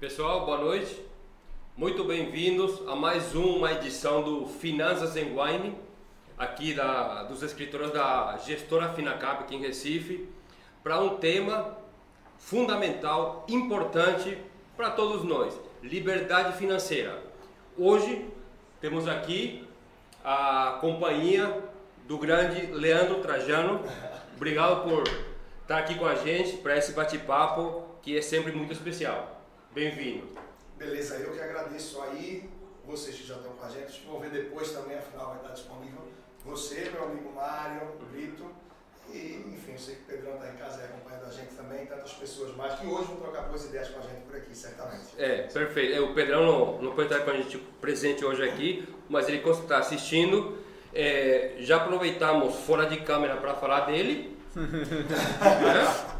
Pessoal, boa noite. Muito bem-vindos a mais uma edição do Finanças em Wine, aqui da, dos escritores da gestora Finacap aqui em Recife, para um tema fundamental, importante para todos nós: liberdade financeira. Hoje temos aqui a companhia do grande Leandro Trajano. Obrigado por estar aqui com a gente para esse bate-papo que é sempre muito especial. Bem-vindo. Beleza, eu que agradeço aí, vocês que já estão com a gente, vão ver depois também, afinal vai estar disponível. Você, meu amigo Mário, Brito, e enfim, eu sei que o Pedrão está em casa e acompanhando a gente também, tantas pessoas mais que hoje vão trocar boas ideias com a gente por aqui, certamente. É, perfeito. É, o Pedrão não, não pode estar com a gente presente hoje aqui, mas ele está assistindo. É, já aproveitamos fora de câmera para falar dele.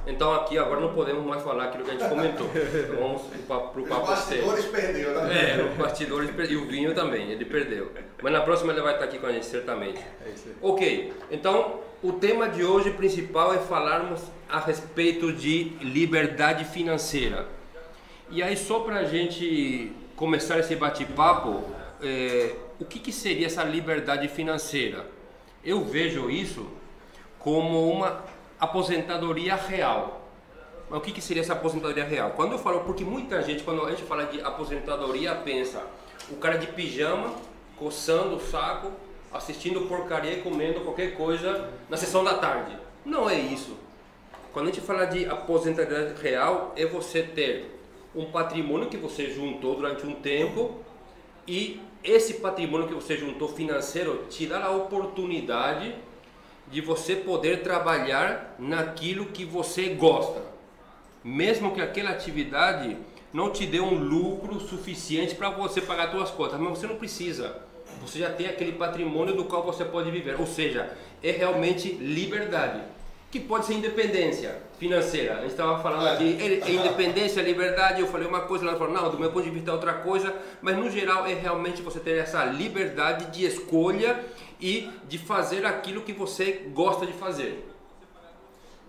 Então aqui agora não podemos mais falar aquilo que a gente comentou. Então, vamos para o papo Os bastidores perdeu, né? É, os bastidores per- e o vinho também, ele perdeu. Mas na próxima ele vai estar aqui com a gente, certamente. É isso aí. Ok, então o tema de hoje principal é falarmos a respeito de liberdade financeira. E aí, só para a gente começar esse bate-papo, é, o que, que seria essa liberdade financeira? Eu vejo isso como uma aposentadoria real. Mas o que, que seria essa aposentadoria real? Quando eu falo, porque muita gente, quando a gente fala de aposentadoria, pensa o cara de pijama, coçando o saco, assistindo porcaria e comendo qualquer coisa na sessão da tarde. Não é isso. Quando a gente fala de aposentadoria real, é você ter um patrimônio que você juntou durante um tempo e esse patrimônio que você juntou financeiro te a oportunidade de você poder trabalhar naquilo que você gosta. Mesmo que aquela atividade não te dê um lucro suficiente para você pagar suas contas, mas você não precisa. Você já tem aquele patrimônio do qual você pode viver. Ou seja, é realmente liberdade. Que pode ser independência financeira. A gente estava falando É. aqui, é, é independência, liberdade. Eu falei uma coisa, ela falou, não, do meu ponto de vista é outra coisa. Mas no geral é realmente você ter essa liberdade de escolha e de fazer aquilo que você gosta de fazer.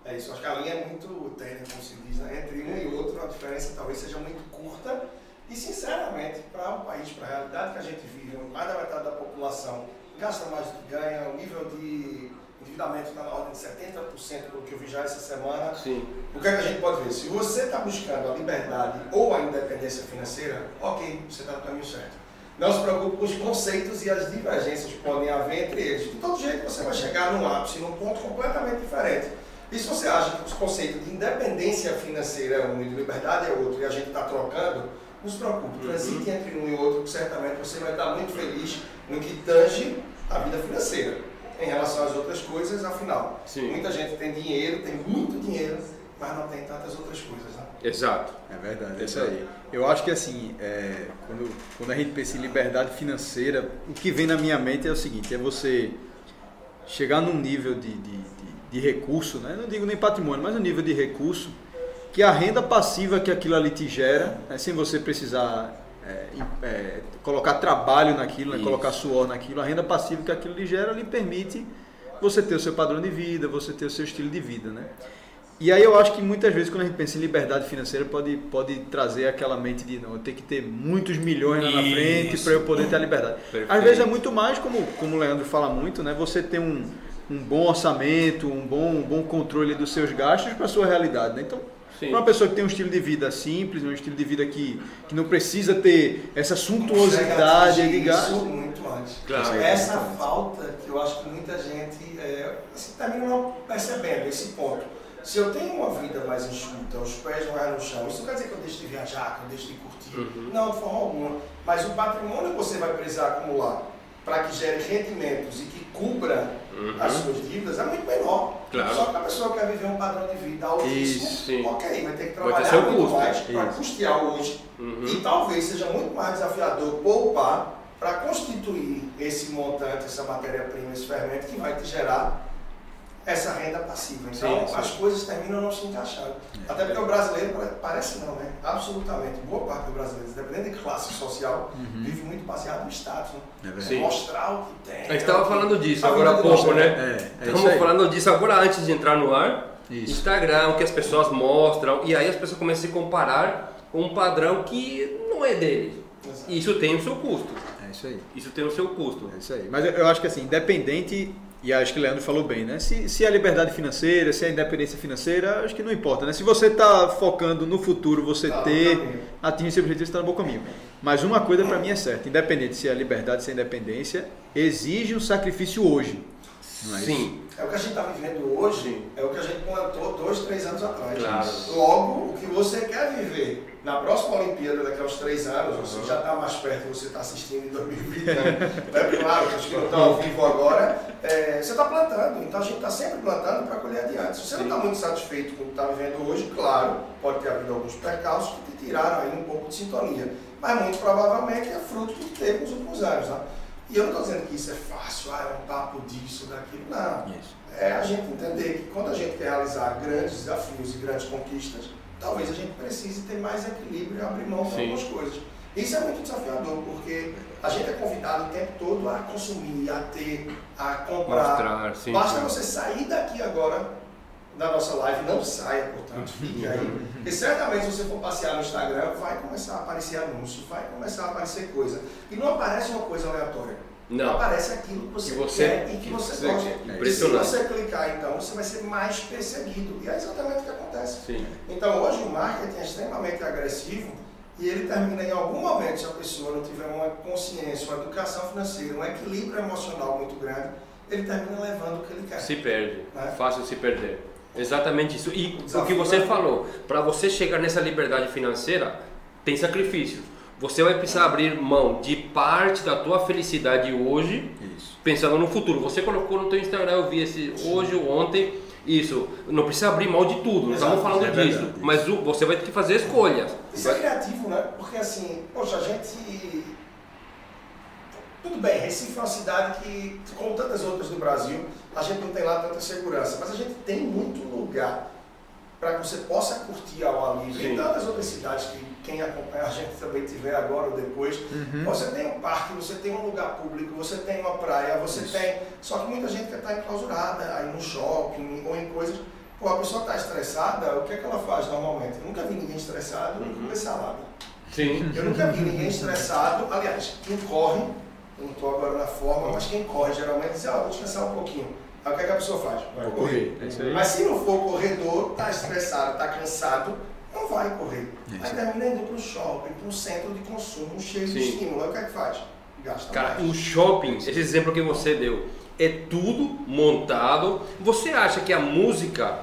É isso, acho que a linha é muito tênue, como se diz, né? entre um e outro, a diferença talvez seja muito curta. E, sinceramente, para um país, para a realidade que a gente vive, onde mais da metade da população gasta mais do que ganha, o nível de endividamento está na ordem de 70%, pelo que eu vi já essa semana. Sim. O que, é que a gente pode ver? Se você está buscando a liberdade ou a independência financeira, ok, você está no caminho certo. Não se preocupe com os conceitos e as divergências que podem haver entre eles. De todo jeito, você vai chegar num ápice, num ponto completamente diferente. E se você acha que os conceitos de independência financeira é um e de liberdade é outro, e a gente está trocando, não se preocupe, transite entre um e outro, que certamente você vai estar muito feliz no que tange a vida financeira. Em relação às outras coisas, afinal, Sim. muita gente tem dinheiro, tem muito dinheiro, mas não tem tantas outras coisas. Né? Exato. É verdade, é isso aí. Eu acho que assim, é, quando, quando a gente pensa em liberdade financeira, o que vem na minha mente é o seguinte, é você chegar num nível de, de, de, de recurso, né? não digo nem patrimônio, mas um nível de recurso, que a renda passiva que aquilo ali te gera, né? sem você precisar é, é, colocar trabalho naquilo, né? Colocar suor naquilo, a renda passiva que aquilo lhe gera lhe permite você ter o seu padrão de vida, você ter o seu estilo de vida, né? E aí eu acho que muitas vezes quando a gente pensa em liberdade financeira pode, pode trazer aquela mente de não, eu tenho que ter muitos milhões lá na Isso. frente para eu poder ter a liberdade. Perfeito. Às vezes é muito mais, como, como o Leandro fala muito, né? Você ter um, um bom orçamento, um bom, um bom controle dos seus gastos para a sua realidade, né? Então. Para uma pessoa que tem um estilo de vida simples, um estilo de vida que, que não precisa ter essa suntuosidade de gasto. Isso muito antes. Claro. Essa falta que eu acho que muita gente é, assim, termina não percebendo esse ponto. Se eu tenho uma vida mais enxuta, os pés mais no chão, isso não quer dizer que eu deixe de viajar, que eu deixe de curtir. Uhum. Não, de forma alguma. Mas o patrimônio que você vai precisar acumular para que gere rendimentos e que cubra Uhum. as suas dívidas é muito menor. Claro. Só que a pessoa quer viver um padrão de vida sim. ok, vai ter que trabalhar muito custo, mais para custear hoje Uhum. e talvez seja muito mais desafiador poupar para constituir esse montante, essa matéria-prima, esse fermento que vai te gerar essa renda passiva. Então, Sim, sim. as coisas terminam não se encaixando. Até porque o brasileiro, pare- parece não, né? Absolutamente. Boa parte do brasileiro, independente de classe social, vive muito baseado no status. Né? É. Mostrar o que tem. A gente estava falando disso Tá agora há pouco, né? É, é Estamos aí. falando disso agora antes de entrar no ar. Isso. Instagram, o que as pessoas mostram, e aí as pessoas começam a se comparar um padrão que não é dele. Exato. Isso tem o seu custo. É isso aí. Isso tem o seu custo. É isso aí. Mas eu, eu acho que assim, independente, e acho que o Leandro falou bem, né? Se, se é a liberdade financeira, se é a independência financeira, acho que não importa, né? Se você está focando no futuro, você Tá no ter, atingir seu objetivo, você está no bom caminho. Mas uma coisa para mim é certa, independente se é a liberdade, se é a independência, exige um sacrifício hoje. Não é? Sim, É o que a gente está vivendo hoje, é o que a gente plantou dois, três anos atrás. Claro. Logo, o que você quer viver na próxima Olimpíada, daqui a uns três anos, você já está mais perto, você está assistindo em 2020, né? Claro, que os que não estão ao vivo agora, é, você está plantando. Então a gente está sempre plantando para colher adiante. Se você não está muito satisfeito com o que está vivendo hoje, claro, pode ter havido alguns percalços que te tiraram aí um pouco de sintonia. Mas muito provavelmente é fruto do que teve nos últimos anos. Né? E eu não estou dizendo que isso é fácil, ah, é um papo disso, daquilo. Não. Isso. É a gente entender que quando a gente quer realizar grandes desafios e grandes conquistas, talvez a gente precise ter mais equilíbrio e abrir mão de algumas coisas. Isso é muito desafiador, porque a gente é convidado o tempo todo a consumir, a ter, a comprar. mostrar, sim. Basta sim. você sair daqui agora da nossa live, não saia, portanto, fique aí. Porque certamente se você for passear no Instagram, vai começar a aparecer anúncio, vai começar a aparecer coisa. E não aparece uma coisa aleatória. Não. Aparece aquilo que você, Que você- quer e que que você você gosta. se você clicar, então, você vai ser mais perseguido. E é exatamente o que acontece. Sim. Então, hoje o marketing é extremamente agressivo e ele termina em algum momento, se a pessoa não tiver uma consciência, uma educação financeira, um equilíbrio emocional muito grande, ele termina levando o que ele quer. Se perde. É. Fácil se perder. Exatamente isso. E o que você né? falou, para você chegar nessa liberdade financeira, tem sacrifícios. Você vai precisar abrir mão de parte da tua felicidade hoje, Isso. pensando no futuro. Você colocou no teu Instagram, eu vi esse hoje ou ontem, isso. Não precisa abrir mão de tudo, não Exato, estamos falando é disso. verdade. Mas você vai ter que fazer escolhas. Isso é criativo, né? Porque assim, poxa, a gente. Tudo bem, Recife é uma cidade que, como tantas outras do Brasil, a gente não tem lá tanta segurança, mas a gente tem muito lugar para que você possa curtir ao ar livre. Em tantas outras cidades que quem acompanha a gente também tiver agora ou depois, Uhum. você tem um parque, você tem um lugar público, você tem uma praia, você Isso. tem. Só que muita gente quer estar enclausurada, aí no shopping ou em coisas. Pô, a pessoa está estressada, o que é que ela faz normalmente? Eu nunca vi ninguém estressado Uhum. comer salada. Sim. Eu nunca vi ninguém estressado. Aliás, quem corre, não estou agora na forma, mas quem corre geralmente diz, ah, vou descansar um pouquinho. Aí o que, é que a pessoa faz? Vai Vou correr. correr. É isso aí. Mas se não for corredor, está estressado, está cansado, não vai correr. Isso. Aí termina indo para o shopping, para um centro de consumo cheio de Sim. estímulo. Aí o que é que faz? Gasta Cara, mais. o shopping, esse exemplo que você deu, é tudo montado. Você acha que a música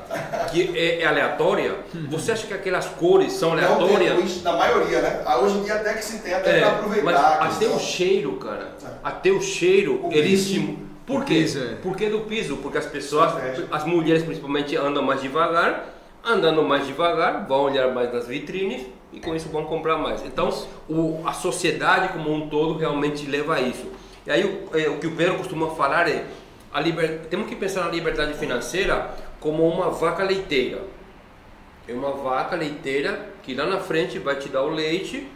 que é, é aleatória? Você acha que aquelas cores são Não tem aleatórias? luz, na maioria, né? Ah, Hoje em dia até que se tem, até É, para aproveitar. mas até o cheiro, cara, É. até o cheiro, O ele estimula. Por quê? piso, é. Por que do piso? Porque as pessoas, Estratégia. as mulheres principalmente andam mais devagar, andando mais devagar, vão olhar mais nas vitrines e com isso vão comprar mais. Então, o, a sociedade como um todo realmente leva a isso. E aí o, é, o que o Pedro costuma falar é, a liber, temos que pensar na liberdade financeira como uma vaca leiteira. É uma vaca leiteira que lá na frente vai te dar o leite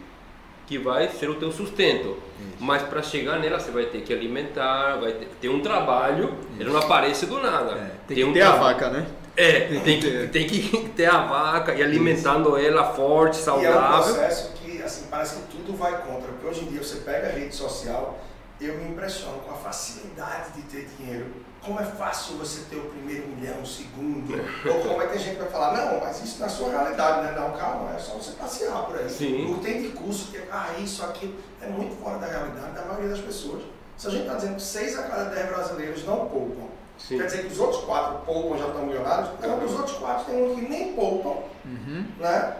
que vai ser o teu sustento. Mas para chegar nela você vai ter que alimentar, vai ter, ter um trabalho, ele não aparece do nada. É, tem Tem que um ter a trabalho. vaca, né? É, tem, que, ter. tem que ter a vaca e alimentando ela forte, E é um saudável. processo que, assim, parece que tudo vai contra. Porque hoje em dia você pega a rede social, eu me impressiono com a facilidade de ter dinheiro. Como é fácil você ter o primeiro milhão, o segundo. Ou como é que a gente vai falar, não, mas isso na sua realidade, né? Não, calma, é só você passear por aí. Sim. Não tem de curso que, ah, isso, aquilo. É muito fora da realidade da maioria das pessoas. Se a gente está dizendo que 6 a cada 10 brasileiros não poupam, Sim. quer dizer que os outros quatro poupam já estão milionários? Não, dos outros quatro tem um que nem poupam Uhum. né?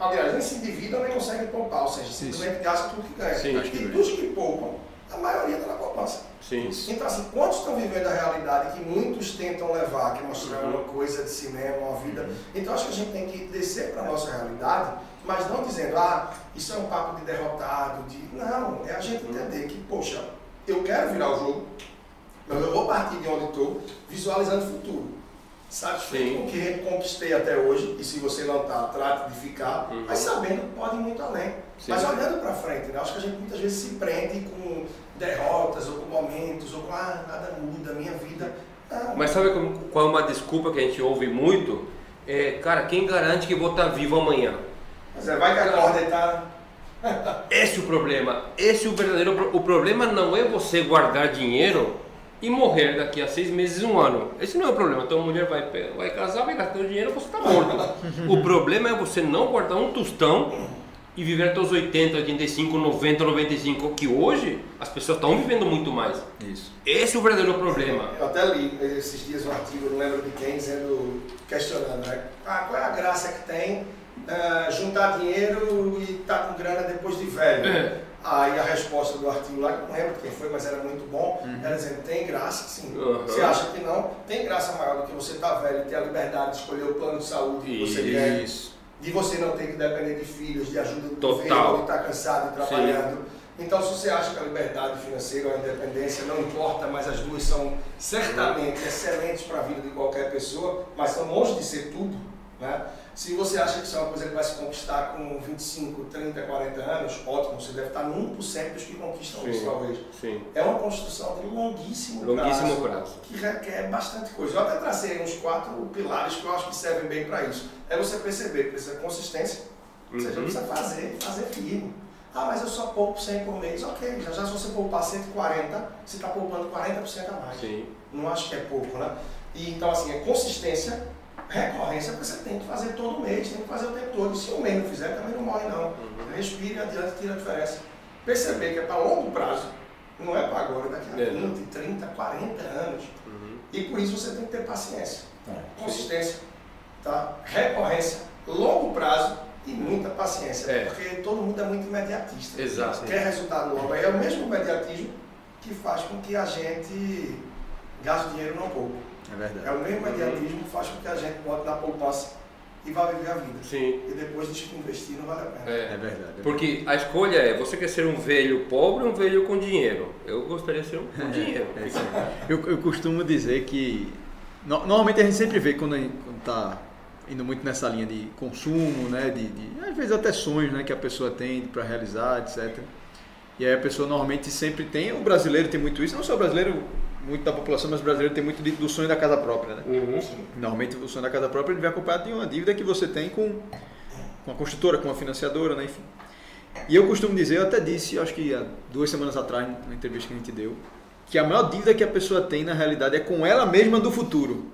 Aliás, nem se endividam nem conseguem poupar, ou seja, simplesmente gastam tudo que ganha. E dos que poupam, a maioria está na poupança. Sim. Então, assim, quantos estão vivendo a realidade que muitos tentam levar, que é mostrar Uhum. uma coisa de cinema, uma vida. Então, acho que a gente tem que descer para a nossa realidade, mas não dizendo, ah, isso é um papo de derrotado, de. Não, é a gente Uhum. entender que, poxa, eu quero virar o jogo, mas eu vou partir de onde estou, visualizando o futuro. Satisfeito com o que conquistei até hoje, e se você não está, trate de ficar, Uhum. mas sabendo que pode ir muito além. Sim. Mas olhando para frente, né? acho que a gente muitas vezes se prende com derrotas, ou com momentos, ou com, ah, nada muda, minha vida. Não, Mas sabe como- qual é uma desculpa que a gente ouve muito? É, cara, quem garante que vou estar vivo amanhã? Mas é, vai que acorda e tá. Esse é o problema. Esse é o verdadeiro O problema não é você guardar dinheiro e morrer daqui a seis meses, um ano. Esse não é o problema. Então a mulher vai, vai casar, vai gastar o dinheiro, você está morto. o problema é você não guardar um tostão e viver até os 80, 85, 90, 95, que hoje as pessoas estão vivendo muito mais. Isso. Esse é o verdadeiro problema. Eu até li esses dias um artigo, não lembro de quem, dizendo, questionando, né? Ah, qual é a graça que tem ah, juntar dinheiro e estar com grana depois de velho? É. Aí a resposta do artigo lá, que não lembro quem foi, mas era muito bom, era dizendo, tem graça sim. Uhum. Você acha que não? Tem graça maior do que você estar velho e ter a liberdade de escolher o plano de saúde que você quer. Isso. de você não ter que depender de filhos, de ajuda do Total. governo, de estar cansado e trabalhando. Então, se você acha que a liberdade financeira ou a independência não importa, mas as duas são certamente excelentes para a vida de qualquer pessoa, mas são longe de ser tudo, né? Se você acha que isso é uma coisa que vai se conquistar com 25, 30, 40 anos, ótimo, você deve estar no 1% dos que conquistam isso, talvez. sim. É uma construção de longuíssimo, Longuíssimo prazo, prazo. que requer bastante coisa. Eu até tracei uns quatro pilares que eu acho que servem bem para isso. É você perceber que precisa de consistência, Uhum. precisa fazer, fazer firme. Ah, mas eu só poupo 100 por mês. Ok, já, já se você poupar 140, você está poupando 40% a mais. Sim. Não acho que é pouco, né? E, então, assim, é consistência, recorrência, porque você tem que fazer todo mês, tem que fazer o tempo todo. E se um mês não fizer, também não morre, não. Uhum. Respire adiante, tira a diferença. Perceber que é para longo prazo, não é para agora, daqui a É, não. 20, 30, 40 anos. Uhum. E por isso você tem que ter paciência, É. consistência, tá? recorrência, longo prazo e muita paciência. É. Porque todo mundo é muito imediatista. Exato. Quer resultado logo. Aí é o mesmo imediatismo que faz com que a gente gaste dinheiro não pouco. É É verdade. o mesmo imediatismo que faz com que a gente bote na poupança e vá viver a vida. Sim. E depois que investir não vale a pena. É. É verdade. Porque a escolha é, você quer ser um velho pobre ou um velho com dinheiro? Eu gostaria de ser um com dinheiro. É isso aí. Eu, eu costumo dizer que no- normalmente a gente sempre vê quando está indo muito nessa linha de consumo, né, de, de- às vezes até sonhos, né, que a pessoa tem para realizar, etc. E aí a pessoa normalmente sempre tem, o brasileiro tem muito isso, não só o brasileiro, muito da população, mas o brasileiro tem muito do sonho da casa própria, né? Uhum. Normalmente o sonho da casa própria ele vem acompanhado de uma dívida que você tem com, com a construtora, com a financiadora, né? enfim. E eu costumo dizer, eu até disse, acho que há duas semanas atrás, numa entrevista que a gente deu, que a maior dívida que a pessoa tem na realidade é com ela mesma do futuro.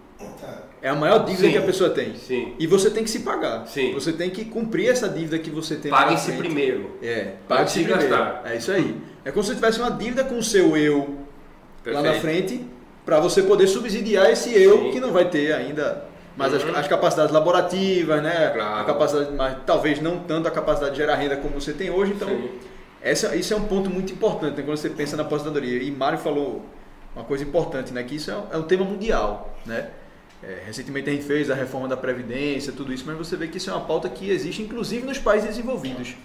É a maior dívida Sim. que a pessoa tem. Sim. E você tem que se pagar. Sim. Você tem que cumprir essa dívida que você tem na Pague-se primeiro. É, Pague-se pague-se primeiro. gastar. É isso aí. É como se você tivesse uma dívida com o seu eu lá na Perfeito. frente para você poder subsidiar esse eu Sim. que não vai ter ainda mais as, Uhum. as capacidades laborativas, né? Claro. A capacidade, mas talvez não tanto a capacidade de gerar renda como você tem hoje. Então, Sim. essa, isso é um ponto muito importante né, quando você pensa na aposentadoria. E Mário falou uma coisa importante, né? Que isso é um, é um tema mundial, né? É, recentemente a gente fez a reforma da Previdência, tudo isso, mas você vê que isso é uma pauta que existe inclusive nos países desenvolvidos.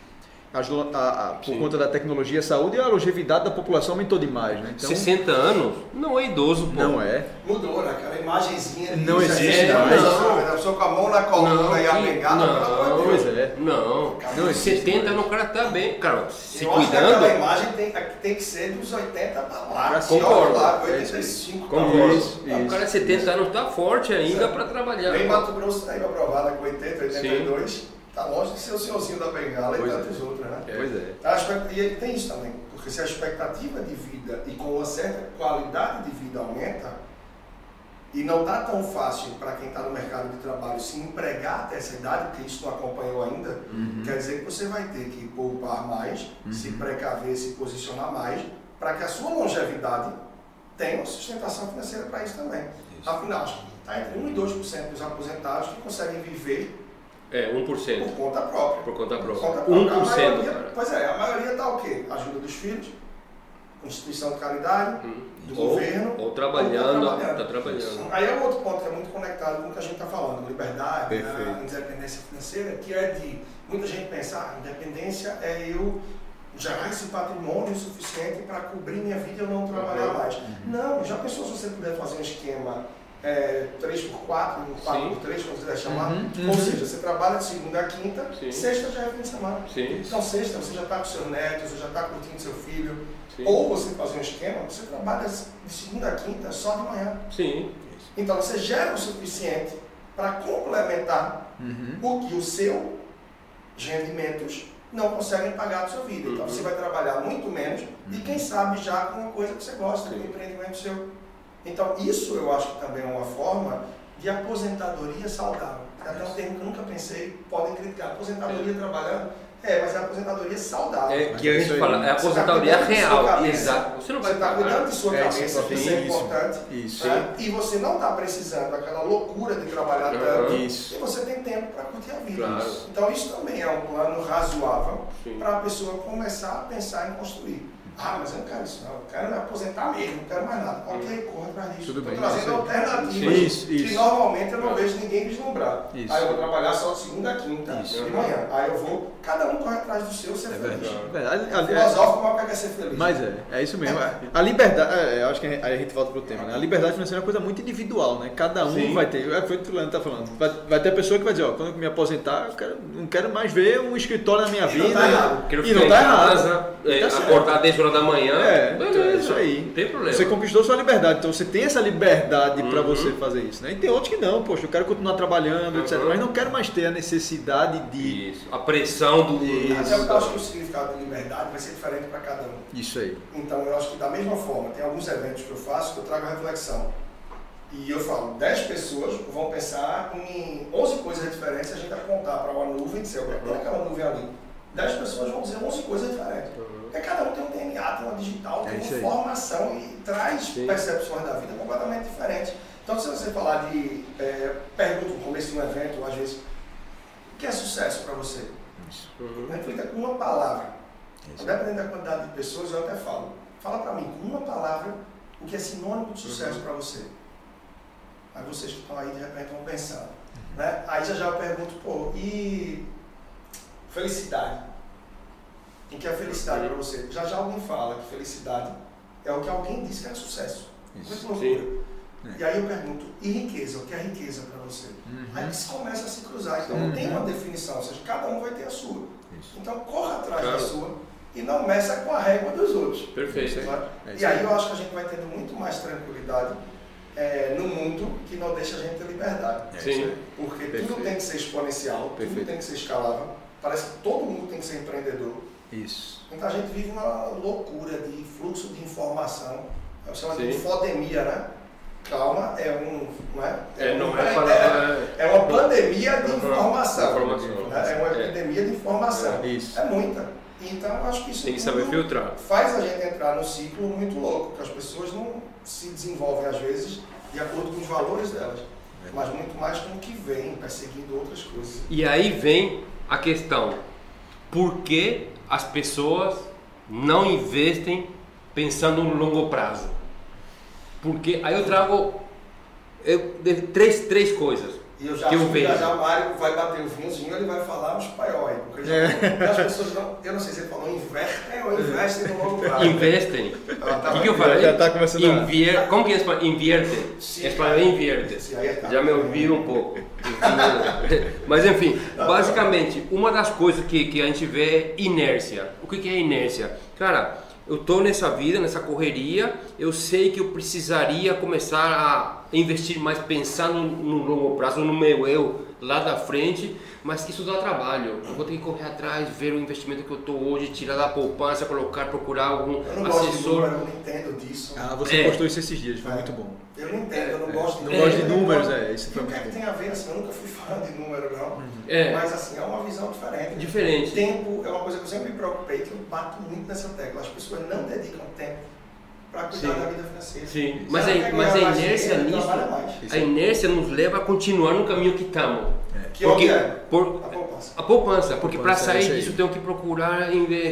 A- a- por Sim. conta da tecnologia e saúde, a longevidade da população aumentou demais, né? Então, 60 anos não é idoso, pô. não é. Mudou, né? Aquela imagenzinha. de Não 60 existe anos, mais. A pessoa com a mão na coluna e a que- bengala, pelo amor de não, Deus. Pois é. Não, Não existe 70 mais. anos o cara tá bem, cara, se eu acho que aquela cuidando. imagem tem, tem que ser dos 80 para lá. Pra Se cima. olha lá, Concordo. 85 Concordo. Isso, O cara de 70 anos tá forte ainda para trabalhar. Vem Mato Grosso tá aí aprovada com 80, 82. Tá longe de ser o senhorzinho da bengala Pois e é. tantos outros, né? Pois é. A expect- E tem isso também, porque se a expectativa de vida e com uma certa qualidade de vida aumenta, e não está tão fácil para quem está no mercado de trabalho se empregar até essa idade, porque isso não acompanhou ainda, Uhum. quer dizer que você vai ter que poupar mais, se precaver, se posicionar mais, para que a sua longevidade tenha uma sustentação financeira para isso também. Afinal, está entre 1 e 2% dos aposentados que conseguem viver É, 1%. por conta própria. Por conta Por própria. conta própria. A 1%, maioria- cara. Pois é, a maioria está o quê? Ajuda dos filhos, instituição de caridade, Hum. do Ou, governo. ou trabalhando, ou tá tá trabalhando. Aí é um outro ponto que é muito conectado com o que a gente está falando, liberdade, né, independência financeira, que é de muita gente pensar, ah, independência é eu gerar esse patrimônio suficiente para cobrir minha vida e eu não trabalhar Uhum. mais. Não, já pensou se você puder fazer um esquema é, 3x4, um 4x3, como você quiser chamar? Uhum, Ou uhum. seja, você trabalha de segunda a quinta, Sim. sexta já é fim de semana. Sim, Então, sexta, você já está com seus netos, você já está curtindo seu filho. sim. Ou você fazer um esquema, você trabalha de segunda a quinta só de manhã. Sim, Então, você gera o suficiente para complementar Uhum. o que o seu rendimentos não conseguem pagar a sua vida. Então Uhum. você vai trabalhar muito menos e quem sabe já com uma coisa que você gosta, um empreendimento seu. Então isso eu acho que também é uma forma de aposentadoria saudável. É até um termo que eu nunca pensei, podem criticar. Aposentadoria trabalhando, é, mas é aposentadoria saudável. É que a gente fala, é a Você tá aposentadoria sua real. cabeça. Exato. Você não vai Você está cuidando de sua É, cabeça, isso, que isso é isso. importante. Isso. né? E você não está precisando daquela loucura de trabalhar Uhum. tanto. Isso. E você tem tempo para curtir a vida. Claro. Então isso também é um plano razoável para a pessoa começar a pensar em construir. Ah, mas eu não quero isso, não. Eu quero me aposentar mesmo, não quero mais nada. Ok, atrás disso. Tudo Estou bem, trazendo alternativas Isso, que isso. normalmente eu não vejo ninguém vislumbrar. Isso. Aí eu vou trabalhar só de segunda a quinta, Isso. de manhã. Aí eu vou, cada um corre atrás do seu, ser É feliz. verdade. verdade. Ali- Filosófico, mas quer ser feliz. Mas é, é isso mesmo. A liberdade, é, eu acho que aí a gente volta pro tema, né? A liberdade financeira é uma coisa muito individual, né? Cada um Sim. vai ter, é, foi o que o Leandro tá falando. Vai, vai ter pessoa que vai dizer, ó, quando eu me aposentar, eu quero, não quero mais ver um escritório na minha E não vida. tá errado. Quero E ficar não em tá errado. casa, é, Tá acordar 10 horas da manhã. É, beleza. é isso aí. Não tem problema. Você conquistou sua liberdade, então você tem essa liberdade para Uhum. você fazer isso, né? E tem outros que não, poxa, eu quero continuar trabalhando, etc. Uhum. Mas não quero mais ter a necessidade de. Isso. A pressão do. Isso. Até porque eu acho que o significado de liberdade vai ser diferente para cada um. Isso aí. Então eu acho que da mesma forma, tem alguns eventos que eu faço que eu trago a reflexão. E eu falo, 10 pessoas vão pensar em 11 coisas diferentes, a gente apontar para uma nuvem e dizer, olha aquela nuvem ali. 10 pessoas vão dizer 11 coisas diferentes. Porque cada um tem um DNA, tem uma digital, É tem uma formação e traz Sim. percepções da vida completamente diferentes. Então se você falar de é, pergunta no começo de um evento, às vezes, o que é sucesso para você? Isso. Uhum. Reflita com uma palavra. Isso. Dependendo da quantidade de pessoas, eu até falo. Fala para mim, com uma palavra, o que é sinônimo de sucesso Uhum. para você. Aí vocês que estão aí, de repente, vão pensar. Né? Aí já já eu pergunto, pô, e felicidade? O que é felicidade para você? Já já alguém fala que felicidade é o que alguém diz que é sucesso. Isso. Muito Sim. loucura. E aí eu pergunto, e riqueza? O que é riqueza para você? Uhum. Aí se começa a se cruzar. Então não tem Uhum. uma definição, ou seja, cada um vai ter a sua. Isso. Então corra atrás Claro. da sua e não meça com a régua dos outros. Perfeito. Sabe? É e aí eu acho que a gente vai tendo muito mais tranquilidade é, no mundo que não deixa a gente ter liberdade. É Sim. Porque Perfeito. tudo tem que ser exponencial, tudo Perfeito. tem que ser escalável. Parece que todo mundo tem que ser empreendedor. Isso. Então a gente vive uma loucura de fluxo de informação. Eu chamo de Sim. infodemia, né? Calma, é um. Não é? É, não é é- falar. é uma pandemia de Uhum. informação. Informação. né? É uma É. epidemia de informação. Isso. É muita. Então acho que isso Tem que saber filtrar. faz a gente entrar num ciclo muito louco, que as pessoas não se desenvolvem às vezes de acordo com os valores delas, mas muito mais com o que vem, perseguindo outras coisas. E aí vem a questão: por que as pessoas não investem pensando no longo prazo? Porque aí eu trago eu, três, três coisas. E eu já Que eu acho que já já o Mário vai bater o vinhozinho, ele vai falar uns paiói, porque já- É. as pessoas não, eu não sei se ele falou invertem ou investem no longo prazo. Investem. Tá O que, que eu falei? Já tá começando a- Invier... Como que é espanhol? Inviertem. Sim. Espanhol é invierte. Sim, aí tá. Já me ouviram um pouco. Mas enfim, basicamente, uma das coisas que, que a gente vê é inércia. O que, que é inércia? Cara, eu tô nessa vida, nessa correria, eu sei que eu precisaria começar a investir mais pensando no longo prazo, no meu eu lá da frente, mas que isso dá trabalho. Eu vou ter que correr atrás, ver o investimento que eu tô hoje, tirar da poupança, colocar, procurar algum Eu não gosto de assessor. número, eu não entendo disso. Ah, você É. postou isso esses dias, foi muito bom. Eu não entendo, eu não gosto de Não É. gosto de Eu não números, gosto- é, isso foi o que é que tem a ver? Assim, eu nunca fui fã de número, não. É. Mas assim, é uma visão diferente. Diferente. Tempo é uma coisa que eu sempre me preocupei, que eu bato muito nessa tecla. As pessoas não dedicam tempo para cuidar Sim. da vida financeira. Sim, Se mas a, quer mas a inércia dinheiro, nisso, a inércia nos leva a continuar no caminho que estamos. Que onde é? por, A poupança. a poupança, porque para é sair aí. disso tenho que procurar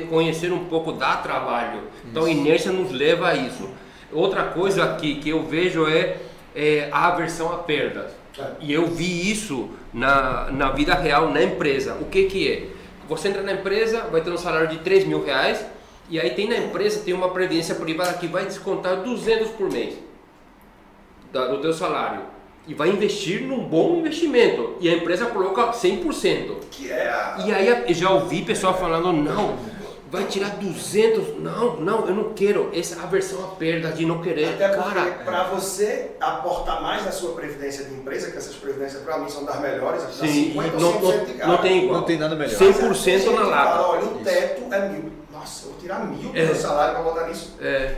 conhecer um pouco da trabalho. Então a inércia nos leva a isso. Outra coisa que, que eu vejo é, é a aversão a perdas. É. E eu vi isso na, na vida real, na empresa. O que que é? Você entra na empresa, vai ter um salário de 3 mil reais, e aí tem na empresa, tem uma previdência privada que vai descontar 200 por mês do teu salário. E vai investir num bom investimento. E a empresa coloca 100%. Que é. E aí já ouvi pessoal falando, não, vai tirar 200. Não, não, eu não quero. Essa aversão à perda de não querer. Até porque Cara, para você aportar mais na sua previdência de empresa, que essas previdências para mim são das melhores, dá sim, 50 ou não, 100% de não, cara. não tem igual. Não tem nada melhor. 100% Mas tem gente na lata. Fala, olha, o Isso. teto é mil. Nossa, eu vou tirar mil do É. meu salário para botar nisso. É,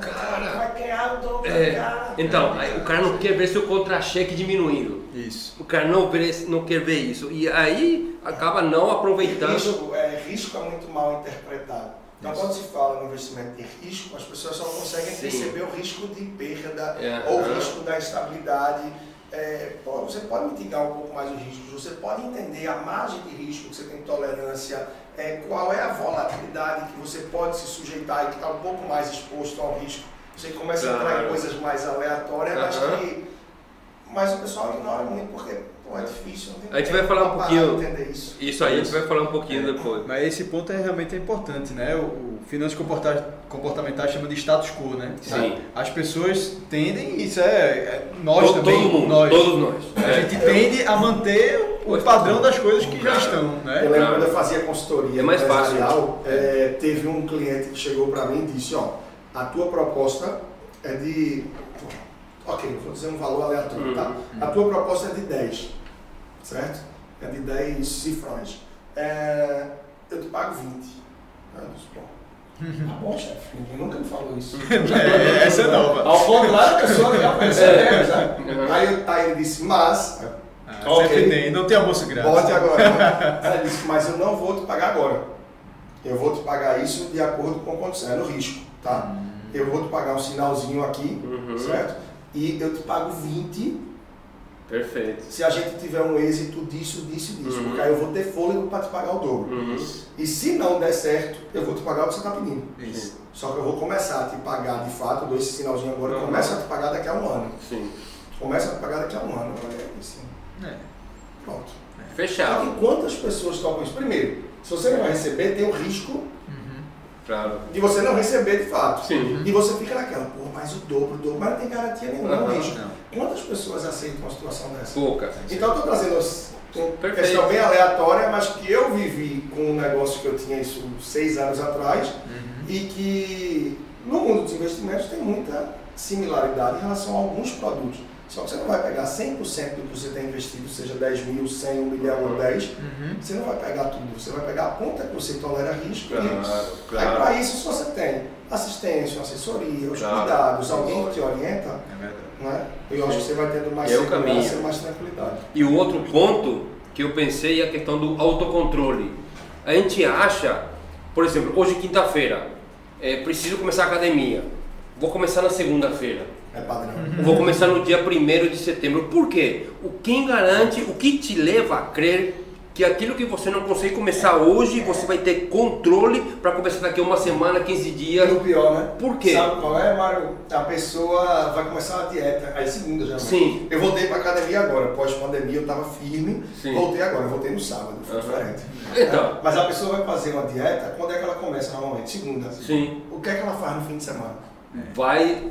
Cara. vai ganhar o dobro, é. cara. Então, aí o cara não quer ver seu contra-cheque diminuindo. Isso. O cara não, vê, não quer ver isso. E aí acaba não aproveitando. Risco é, risco é muito mal interpretado. Então, Isso. quando se fala no investimento de risco, as pessoas só conseguem Sim. perceber o risco de perda É, ou o risco da instabilidade. É, pô, você pode mitigar um pouco mais os riscos, você pode entender a margem de risco que você tem tolerância, é, qual é a volatilidade que você pode se sujeitar e que está um pouco mais exposto ao risco. Você começa a entrar em Claro. coisas mais aleatórias, mas Aham. que. Mas o pessoal ignora muito porque pô, é difícil. não tem A gente vai falar um pouquinho- de entender isso. Isso aí a gente vai falar um pouquinho depois. Mas esse ponto é realmente importante, né? O, o finanças comportamentais chama de status quo, né? Sim. As pessoas tendem, isso é, é nós todo, também, todo mundo, nós. todos nós. A É. gente tende a manter o Pois padrão tá. das coisas que já estão, Eu né? lembro Claro. quando eu fazia consultoria É mais fácil. empresarial, é, teve um cliente que chegou para mim e disse, ó, a tua proposta é de, ok, vou dizer um valor aleatório, Uhum. tá? A tua proposta é de 10, certo? É de 10 cifrões. É, eu te pago 20. Eu disse, bom, tá bom, chefe, ninguém nunca me falou isso. É, essa é nova. Ao contrário, a pessoa já percebe, sabe? Uhum. Aí, aí ele disse, mas, Ah, Ok. Sempre tem, não tem almoço grátis. Bote agora. Ela disse, mas eu não vou te pagar agora. Eu vou te pagar isso de acordo com a condição, é no risco, tá? Eu vou te pagar um sinalzinho aqui, Uhum. certo? E eu te pago 20 Perfeito. se a gente tiver um êxito disso, disso disso. Uhum. Porque aí eu vou ter fôlego para te pagar o dobro. Uhum. E se não der certo, eu vou te pagar o que você está pedindo. Isso. Só que eu vou começar a te pagar de fato, eu dou esse sinalzinho agora, eu Uhum. começo a te pagar daqui a um ano. Sim. Começa a te pagar daqui a um ano. Assim. É. Pronto. Só Fechado. que quantas pessoas tocam isso? Primeiro, se você não vai receber, tem o risco Claro. de você não receber de fato. Sim. E você fica naquela, pô, mas o dobro, o dobro, mas não tem garantia nenhuma, não. Não. Quantas pessoas aceitam uma situação dessa? Pouca. Então eu estou trazendo uma questão bem aleatória, mas que eu vivi com um negócio que eu tinha isso seis anos atrás Uhum. e que no mundo dos investimentos tem muita similaridade em relação a alguns produtos. Só que você não vai pegar 100% do que você tem investido, seja 10 mil, 100, 1 milhão ou 10, Uhum. você não vai pegar tudo, você vai pegar a ponta que você tolera risco. Claro, e claro. Aí para isso, se você tem assistência, assessoria, os Claro. cuidados, alguém que te orienta, É verdade. né? eu acho que você vai tendo mais É segurança e mais tranquilidade. E o outro ponto que eu pensei é a questão do autocontrole. A gente acha, por exemplo, hoje quinta-feira, é, preciso começar a academia. Vou começar na segunda-feira. É padrão. Vou começar no dia 1 de setembro. Por quê? O quem garante, o que te leva a crer que aquilo que você não consegue começar hoje, você vai ter controle para começar daqui a uma semana, 15 E dias. o pior, né? Por quê? Sabe qual é, Mário? A pessoa vai começar a dieta, aí segunda já. Sim. Eu voltei pra academia agora, pós-pandemia eu tava firme, Sim. voltei agora, voltei no sábado, foi Aham. diferente. Então. É, Mas a pessoa vai fazer uma dieta, quando é que ela começa normalmente? Segunda. Sim. O que é que ela faz no fim de semana? Vai.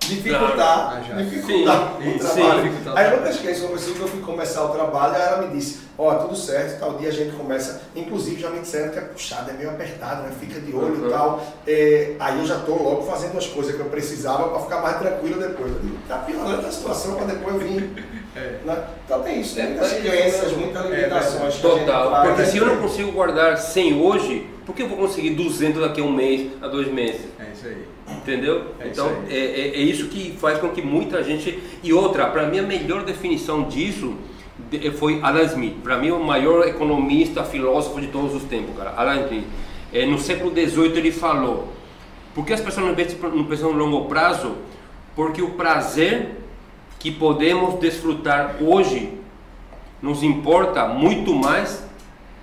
Dificultar, Ah, dificultar Sim, o sim, trabalho. dificultar. Aí eu nunca esqueço, uma vez que eu fui começar o trabalho, aí ela me disse, ó, tudo certo, tal dia a gente começa, inclusive já me disseram que é puxado, é meio apertado, né? Fica de olho Uhum. e tal. É, aí eu já tô logo fazendo as coisas que eu precisava para ficar mais tranquilo depois. Eu digo, tá piorando a situação para depois vir. É. Né? Então tem isso, É, tem muitas mas- crenças, muitas limitações. que a gente Total. traz, Porque né? se eu não consigo guardar 100 hoje, por que eu vou conseguir 200 daqui a um mês, a dois meses? É isso aí. Entendeu? É então isso é, é, é isso que faz com que muita gente. E outra, para mim a melhor definição disso de- foi Adam Smith. Para mim o maior economista, filósofo de todos os tempos, cara. Adam Smith. É, no século XVIII ele falou: por que as pessoas não pensam, não pensam no longo prazo? Porque o prazer que podemos desfrutar hoje nos importa muito mais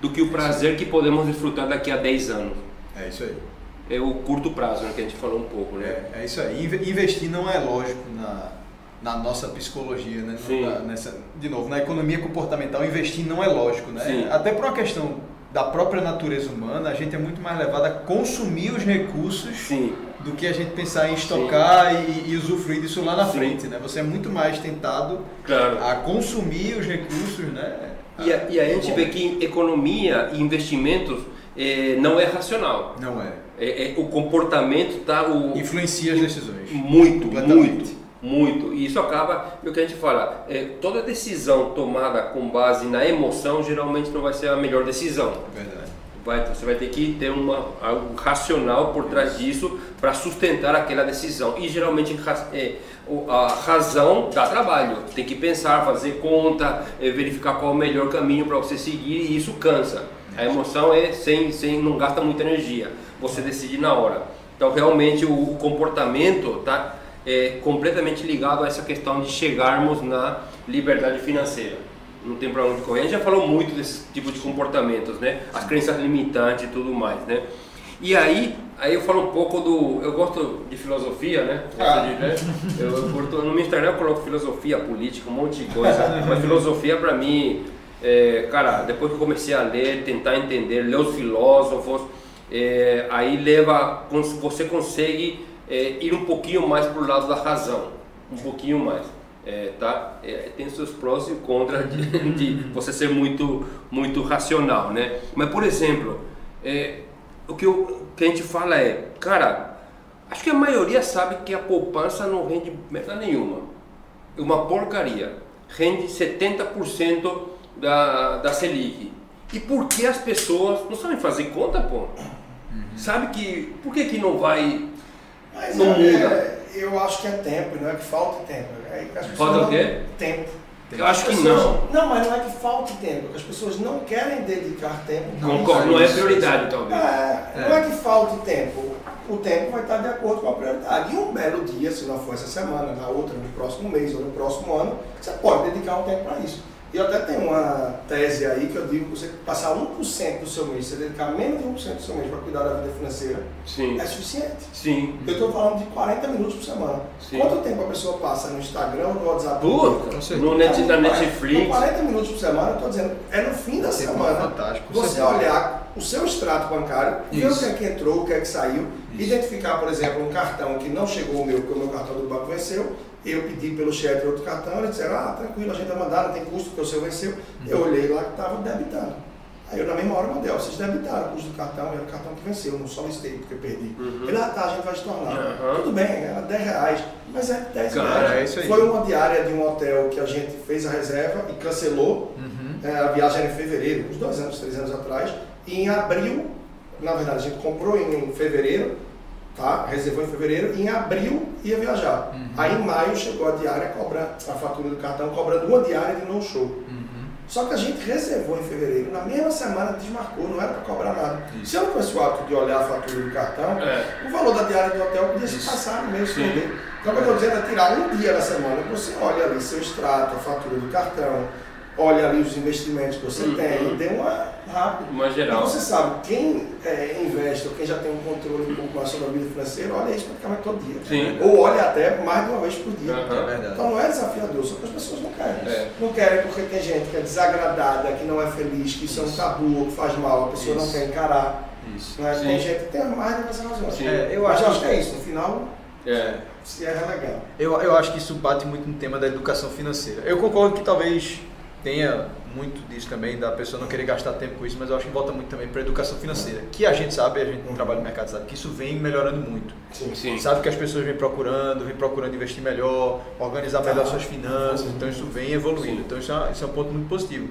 do que o prazer que podemos desfrutar daqui a 10 anos. É isso aí. É o curto prazo, né, que a gente falou um pouco, né? É, é isso aí. Inve- Investir não é lógico na, na nossa psicologia, né? Sim. Na- nessa, de novo, na economia comportamental, investir não é lógico, né? Sim. Até por uma questão da própria natureza humana, a gente é muito mais levado a consumir os recursos Sim. do que a gente pensar em estocar e, e usufruir disso lá na Sim. frente, né? Você é muito mais tentado Claro. a consumir os recursos, né? E a, e a gente vê que economia e investimentos é, não é racional. Não é. É, é, o comportamento tá o Influencia as decisões. muito, muito, muito. E isso acaba, é o que a gente fala, é, toda decisão tomada com base na emoção geralmente não vai ser a melhor decisão. Verdade. Vai, você vai ter que ter uma, algo racional por trás disso para sustentar aquela decisão. E geralmente ra- é, a razão dá trabalho. Tem que pensar, fazer conta, é, verificar qual é o melhor caminho para você seguir e isso cansa. A emoção é sem, sem não gasta muita energia. Você decide na hora. Então realmente o, o comportamento está é, completamente ligado a essa questão de chegarmos na liberdade financeira não tem para onde correr. A gente já falou muito desse tipo de comportamentos, né? As crenças limitantes e tudo mais, né? E aí, aí eu falo um pouco do. Eu gosto de filosofia, né? Ah. De- né? Eu, eu no meu Instagram eu coloco filosofia, política, um monte de coisa. Mas filosofia para mim, é, cara, depois que eu comecei a ler, tentar entender, ler os filósofos, é, aí leva. Você consegue é, ir um pouquinho mais pro lado da razão. Um pouquinho mais. É, tá? É, tem seus prós e contras de, de você ser muito, muito racional, né? Mas, por exemplo, é, o que, eu- o que a gente fala é, cara, acho que a maioria sabe que a poupança não rende merda nenhuma. É uma porcaria. Rende 70% da, da Selic. E por que as pessoas não sabem fazer conta, pô? Sabe que. Por que, que não vai. Mas Não é, muda. é, eu acho que é tempo, não é que falta tempo. É Falta o quê? Tempo. Eu acho que não. Não, mas não é que falta tempo, as pessoas não querem dedicar tempo. Concordo, não é prioridade, talvez. É, não é que falte tempo. O tempo vai estar de acordo com a prioridade. E um belo dia, se não for essa semana, na outra, no próximo mês ou no próximo ano, você pode dedicar um tempo para isso. E eu até tenho uma tese aí que eu digo que você passar 1% do seu mês, você dedicar menos de 1% do seu mês para cuidar da vida financeira, Sim. é suficiente. Sim. Eu estou falando de 40 minutos por semana. Sim. Quanto tempo a pessoa passa no Instagram no WhatsApp? Puta, no net, na Então, Netflix. 40 minutos por semana, eu estou dizendo, é no fim da Tempo semana. fantástico, Você olhar o seu extrato bancário, ver o que é que entrou, o que é que saiu, Isso. identificar, por exemplo, um cartão que não chegou o meu, porque o meu cartão do banco venceu, eu pedi pelo chat outro cartão, eles disseram, ah, tranquilo, a gente vai mandar, não tem custo, porque o seu venceu. Uhum. Eu olhei lá que estava debitando. Aí eu na mesma hora mandei, ó, vocês debitaram o custo do cartão, era o cartão que venceu, não solicitei porque perdi. Uhum. Ele, ah tá, a gente vai estornar. Uhum. Tudo bem, era 10 reais, mas é 10 Cara, reais. é isso aí. Foi uma diária de um hotel que a gente fez a reserva e cancelou. Uhum. É, a viagem era em fevereiro, uns dois anos, três anos atrás. E em abril, na verdade, a gente comprou em fevereiro, tá? reservou em fevereiro, em abril ia viajar. Uhum. Aí em maio chegou a diária, cobra, a fatura do cartão, cobrando uma diária de no-show. Uhum. Só que a gente reservou em fevereiro, na mesma semana desmarcou, não era para cobrar nada. Isso. Se eu não tivesse o hábito de olhar a fatura do cartão, É. o valor da diária do hotel podia se passar no Sim. perder. Então, o que eu estou dizendo é tirar um dia da semana, que você olha ali seu extrato, a fatura do cartão, olha ali os investimentos que você Uhum. tem, dê uma rápida. Uma geral. E você sabe, quem é, investe ou quem já tem um controle um pouco mais sobre a vida financeira, olha isso praticamente todo dia. Sim. Ou olha até mais de uma vez por dia. É verdade. Então não é desafiador, só que as pessoas não querem. É. Não querem porque tem gente que é desagradada, que não é feliz, que isso, é um tabu, que faz mal, a pessoa não Isso. quer encarar. Isso. Né? Tem gente que tem mais de. Sim. É, eu Mas acho acho que é isso, no final, É. se é legal. Eu, eu acho que isso bate muito no tema da educação financeira. Eu concordo que talvez tenha muito disso também, da pessoa não querer gastar tempo com isso, mas eu acho que volta muito também para a educação financeira. Que a gente sabe, a gente Uhum. trabalha no mercado, sabe que isso vem melhorando muito. Sim. Sim. Sabe que as pessoas vêm procurando, vêm procurando investir melhor, organizar Tá. melhor suas finanças, então isso vem evoluindo. Então isso é, isso é um ponto muito positivo.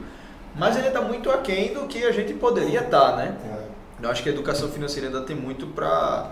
Mas ele está muito aquém do que a gente poderia estar, né? É. Eu acho que a educação financeira ainda tem muito para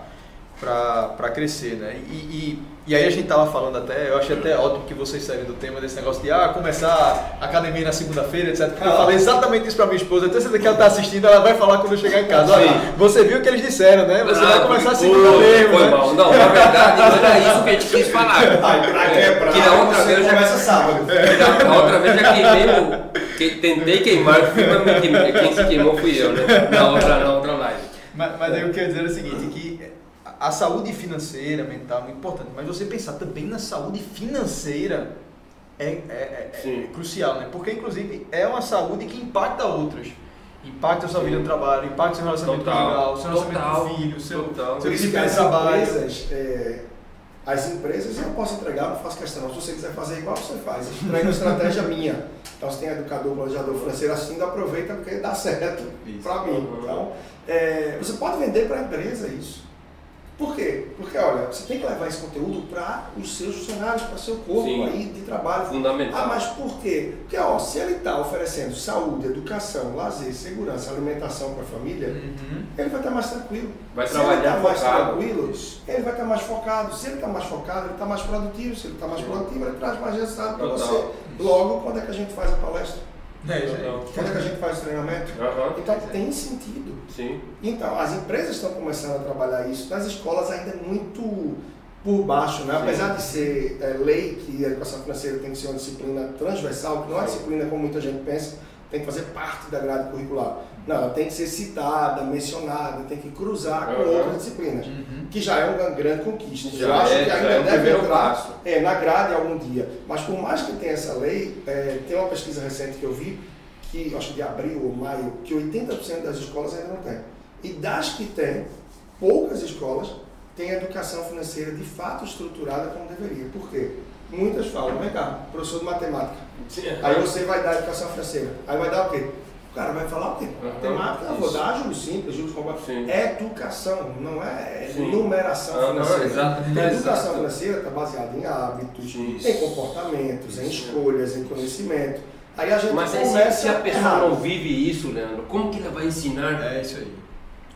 para crescer, né? E, e, e aí a gente tava falando até, eu achei até ótimo que vocês saíram do tema desse negócio de ah, começar a academia na segunda-feira, etc. Porque eu Ah. falei exatamente isso para minha esposa, até certeza que ela tá assistindo, ela vai falar quando eu chegar em casa. Olha, você viu o que eles disseram, né? Você vai Ah, começar a pô, segunda mesmo, Foi né? mal. Não, na verdade, não era isso que a gente quis falar. Ai, pra quebrar, que na outra você vez já começa sábado. Que na outra vez já queimei o. Que, tentei queimar, fui, mas me queimei. quem se queimou fui eu, né? Na outra, na outra live. Mas, mas aí eu quero dizer o seguinte, que a saúde financeira, mental é muito importante, mas você pensar também na saúde financeira é, é- é- é Sim. crucial, né? Porque inclusive é uma saúde que impacta outras. Impacta a sua vida no trabalho, impacta o seu relacionamento Total. conjugal, seu relacionamento Total. com o filho, o seu, Total. seu as de trabalho. empresas, é, as empresas eu posso entregar, não faço questão. Se você quiser fazer igual você faz, entrega uma estratégia minha. Então, se tem educador, planejador financeiro assistindo, aproveita porque dá certo para mim. Então, é, você pode vender para a empresa isso. Por quê? Porque, olha, você tem que levar esse conteúdo para os seus funcionários, para o seu corpo Sim. aí de trabalho. Fundamental. Ah, mas por quê? Porque, ó, se ele está oferecendo saúde, educação, lazer, segurança, alimentação para a família, Uhum. ele vai estar mais tranquilo. Vai se trabalhar ele está mais focado. tranquilo, ele vai estar mais focado. Se ele está mais focado, ele está mais produtivo. Se ele está mais Sim. produtivo, ele traz mais resultado para você. Logo, quando é que a gente faz a palestra? É aí. Total. Quando é que a gente faz o treinamento? Aham. Então, tem sentido. Sim. Então, as empresas estão começando a trabalhar isso, nas escolas ainda é muito por baixo, né? Sim. Apesar de ser é, lei que a educação financeira tem que ser uma disciplina transversal, que não é disciplina como muita gente pensa, tem que fazer parte da grade curricular. Não, ela tem que ser citada, mencionada, tem que cruzar com Aham. outras disciplinas, Uhum. que já é uma grande conquista. Já Eu acho é- que ainda é deve entrar é, na grade algum dia. Mas por mais que tenha essa lei, é, tem uma pesquisa recente que eu vi, que acho que de abril ou maio, que 80% das escolas ainda não tem. E das que tem, poucas escolas têm educação financeira de fato estruturada como deveria. Por quê? Muitas falam, vem cá, professor de matemática. Sim. Aí você vai dar educação financeira. Aí vai dar o quê? O cara vai falar o quê? Aham, Matemática, isso. juros simples, juros complexos. Sim. Educação, não é Sim. numeração Aham, financeira. exato, A educação financeira está baseada em hábitos, Isso. em comportamentos, em Isso. escolhas, em conhecimento. Aí a gente Mas começa se, se a pessoa errado. não vive isso, Leandro, como que ela vai ensinar? É isso aí.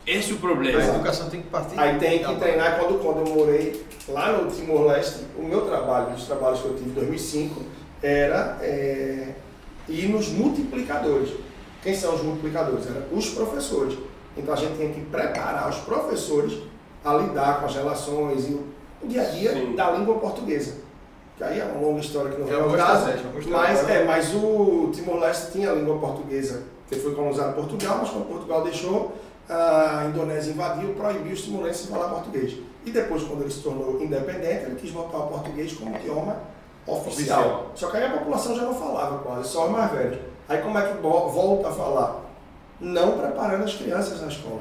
Esse é o A problema. educação tem que partir. Aí tem que treinar. Quando, quando eu morei lá no Timor-Leste, o meu trabalho, os trabalhos que eu tive em 2005, era é, ir nos multiplicadores. Quem são os multiplicadores? Eram os professores. Então a gente tinha que preparar os professores a lidar com as relações e o dia a dia Sim. da língua portuguesa. Que aí é uma longa história que não É vem ao caso, uma mas, é, mas o Timor-Leste tinha a língua portuguesa, que foi colonizado por Portugal, mas quando Portugal deixou, a Indonésia invadiu, proibiu os timorenses de falar português. E depois, quando ele se tornou independente, ele quis botar o português como idioma oficial. Oficial. Só que aí a população já não falava quase, só os mais velhos. Aí como é que vo- volta a falar? Não preparando as crianças na escola,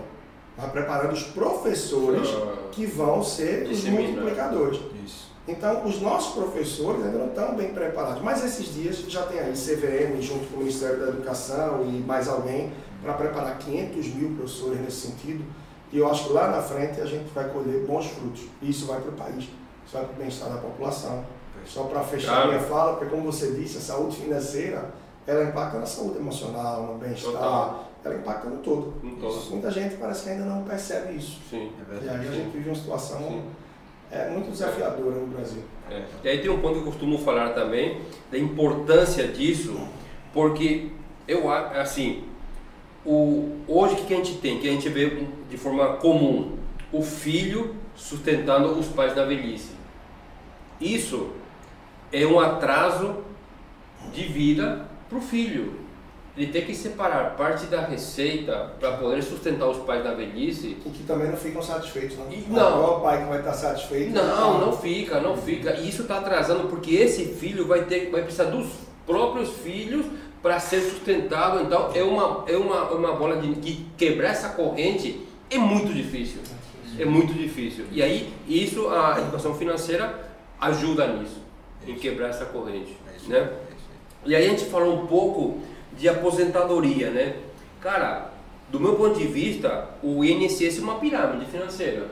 mas preparando os professores que vão ser os multiplicadores. Isso. Então, os nossos professores ainda não estão bem preparados. Mas esses dias já tem aí CVM, junto com o Ministério da Educação e mais alguém, para preparar 500 mil professores nesse sentido. E eu acho que lá na frente a gente vai colher bons frutos. E isso vai para o país. Isso vai para o bem-estar da população. Só para fechar a Claro. minha fala, porque como você disse, a saúde financeira, ela impacta na saúde emocional, no bem-estar, ela impacta no todo. Muita gente parece que ainda não percebe isso. Sim. É E verdade. aí a gente vive uma situação Sim. é, muito desafiadora no Brasil. É. E aí tem um ponto que eu costumo falar também da importância disso, porque eu assim, o, hoje o que que a gente tem, que a gente vê de forma comum, o filho sustentando os pais na velhice. Isso é um atraso de vida para o filho. Ele tem que separar parte da receita para poder sustentar os pais na velhice O que também não ficam satisfeitos, não. E- Não. Qual é o pai que vai estar satisfeito? Não, não fica, não fica. E isso está atrasando porque esse filho vai ter, vai precisar dos próprios filhos para ser sustentado. Então é uma, é uma, uma bola de que quebrar essa corrente é muito difícil. É muito difícil. E aí isso a educação financeira ajuda nisso, em quebrar essa corrente, É isso. né? E aí a gente falou um pouco de aposentadoria, né? Cara, do meu ponto de vista, o INSS é uma pirâmide financeira.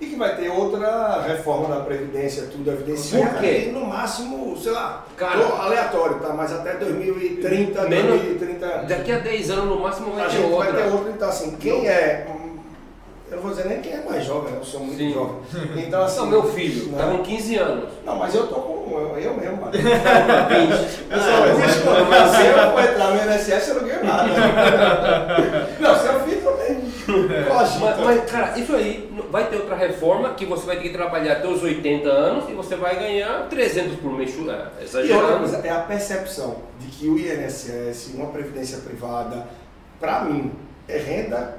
E que vai ter outra reforma da Previdência, tudo evidenciado. Por quê? No máximo, sei lá, Cara- aleatório, tá? Mas até 2030, Menos- 2030. Daqui a 10 anos no máximo vai a ter gente outra. vai ter outra. Então, assim, quem é. Eu não vou dizer nem quem é mais jovem, eu sou muito Sim. jovem. Então, assim. Não, meu filho, né? tá com 15 anos. Não, mas eu tô com. Eu, eu mesmo, mano. 20. Eu só desculpa, mas se eu for entrar no INSS, eu não ganho nada. Não, seu filho também. Poxa, Mas, mas, cara, isso aí vai ter outra reforma que você vai ter que trabalhar até os 80 anos e você vai ganhar 300 por mês, é, E outra coisa, é a percepção de que o INSS, uma previdência privada, para mim, é renda,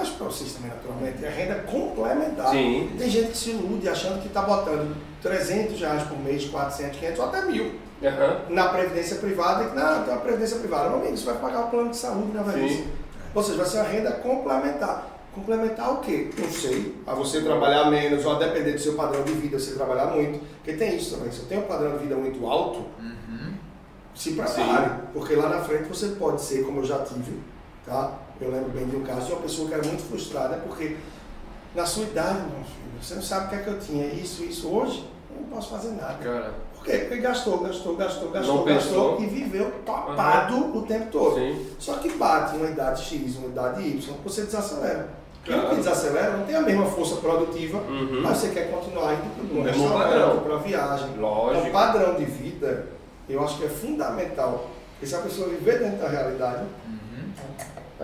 mas para vocês também naturalmente, é renda complementar. Sim. Tem gente que se ilude achando que está botando 300 reais por mês, 400, 500 ou até mil Aham. na previdência privada, e que não, tem uma previdência privada. Meu amigo, você vai pagar o plano de saúde na velhice. Sim. Ou seja, vai ser uma renda complementar. Complementar o quê? Não sei. A você trabalhar menos, ou a depender do seu padrão de vida, você trabalhar muito. Porque tem isso também. Se eu tenho um padrão de vida muito alto, Uhum. se prepare, porque lá na frente você pode ser, como eu já tive, tá? Eu lembro bem de um caso de uma pessoa que era muito frustrada porque na sua idade, meu filho, você não sabe o que é que eu tinha, isso, isso. Hoje, eu não posso fazer nada. Cara, Por quê? Porque gastou, gastou, gastou, gastou, gastou e viveu topado o tempo todo. sim. Só que bate uma idade X, uma idade Y, você desacelera. Claro. que desacelera não tem a mesma força produtiva, Uhum. mas você quer continuar indo para um Mesmo padrão. restaurante, para viagem. Então, Lógico. o padrão de vida, eu acho que é fundamental. E se a pessoa viver dentro da realidade,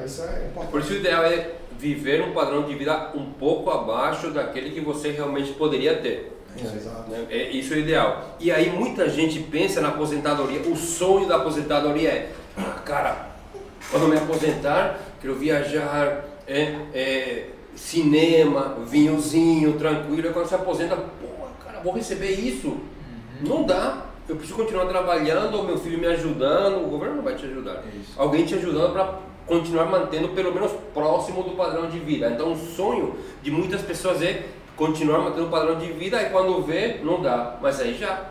isso é importante. Por isso o ideal é viver um padrão de vida um pouco abaixo daquele que você realmente poderia ter. Exato. né? É, isso é o ideal. E aí muita gente pensa na aposentadoria, o sonho da aposentadoria é, ah, cara, quando me aposentar, quero viajar, é, é, cinema, vinhozinho, tranquilo. Quando se aposenta, pô, cara, vou receber isso. Não dá. Eu preciso continuar trabalhando, o meu filho me ajudando, o governo não vai te ajudar. Isso. Alguém te ajudando para continuar mantendo pelo menos próximo do padrão de vida. Então o sonho de muitas pessoas é continuar mantendo o padrão de vida e quando vê, não dá. Mas aí já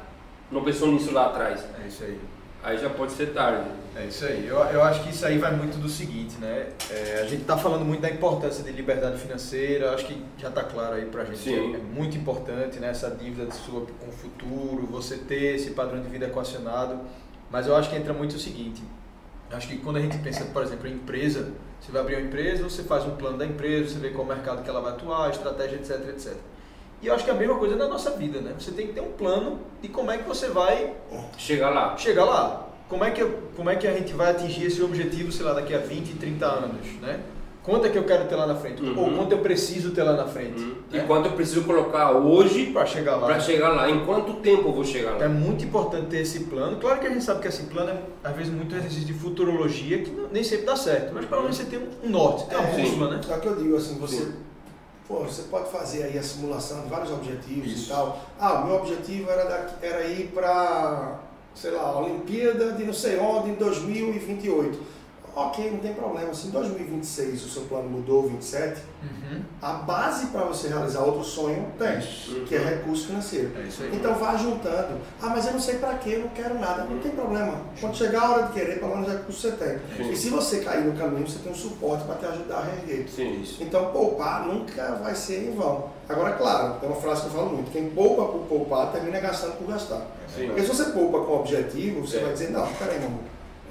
não pensou nisso lá atrás. É isso aí. Aí já pode ser tarde. É isso aí. Eu, eu acho que isso aí vai muito do seguinte, né? É, a gente está falando muito da importância de liberdade financeira, acho que já está claro aí pra gente. Sim. É muito importante né, essa dívida de sua com o futuro, você ter esse padrão de vida equacionado. Mas eu acho que entra muito o seguinte. Acho que quando a gente pensa, por exemplo, em empresa, você vai abrir uma empresa, você faz um plano da empresa, você vê qual mercado que ela vai atuar, estratégia, etc, etc. E eu acho que é a mesma coisa na nossa vida, né? Você tem que ter um plano de como é que você vai Chegar lá. chegar lá. Como é, que como é que a gente vai atingir esse objetivo, sei lá, daqui a 20, 30 anos, né? Quanto é que eu quero ter lá na frente? Uhum. Ou quanto eu preciso ter lá na frente? Hum. E né? quanto eu preciso colocar hoje Para chegar lá. para chegar lá? Em quanto tempo eu vou chegar É lá? muito importante ter esse plano. Claro que a gente sabe que esse plano é, às vezes, muito exercício de futurologia, que não- nem sempre dá certo. Mas pelo menos você tem um norte, você tem uma É, bússola, né? É o que eu digo, assim, você, Sim. pô, você pode fazer aí a simulação de vários objetivos Isso. e tal. Ah, o meu objetivo era, daqui, era ir para, sei lá, a Olimpíada de não sei onde em 2028. Ok, não tem problema. Se em 2026 o seu plano mudou, 27, Uhum. a base para você realizar outro sonho tem, Isso. que é recurso financeiro. É aí. Então vá juntando. Ah, mas eu não sei para quê, eu não quero nada. Não tem problema. Quando chegar a hora de querer, pelo menos recurso você tem. Sim. E se você cair no caminho, você tem um suporte para te ajudar a reerguer. Sim, isso. Então poupar nunca vai ser em vão. Agora, claro, tem uma frase que eu falo muito: quem poupa por poupar termina gastando por gastar. Sim. Porque se você poupa com objetivo, você É. vai dizer: não, peraí, meu amor.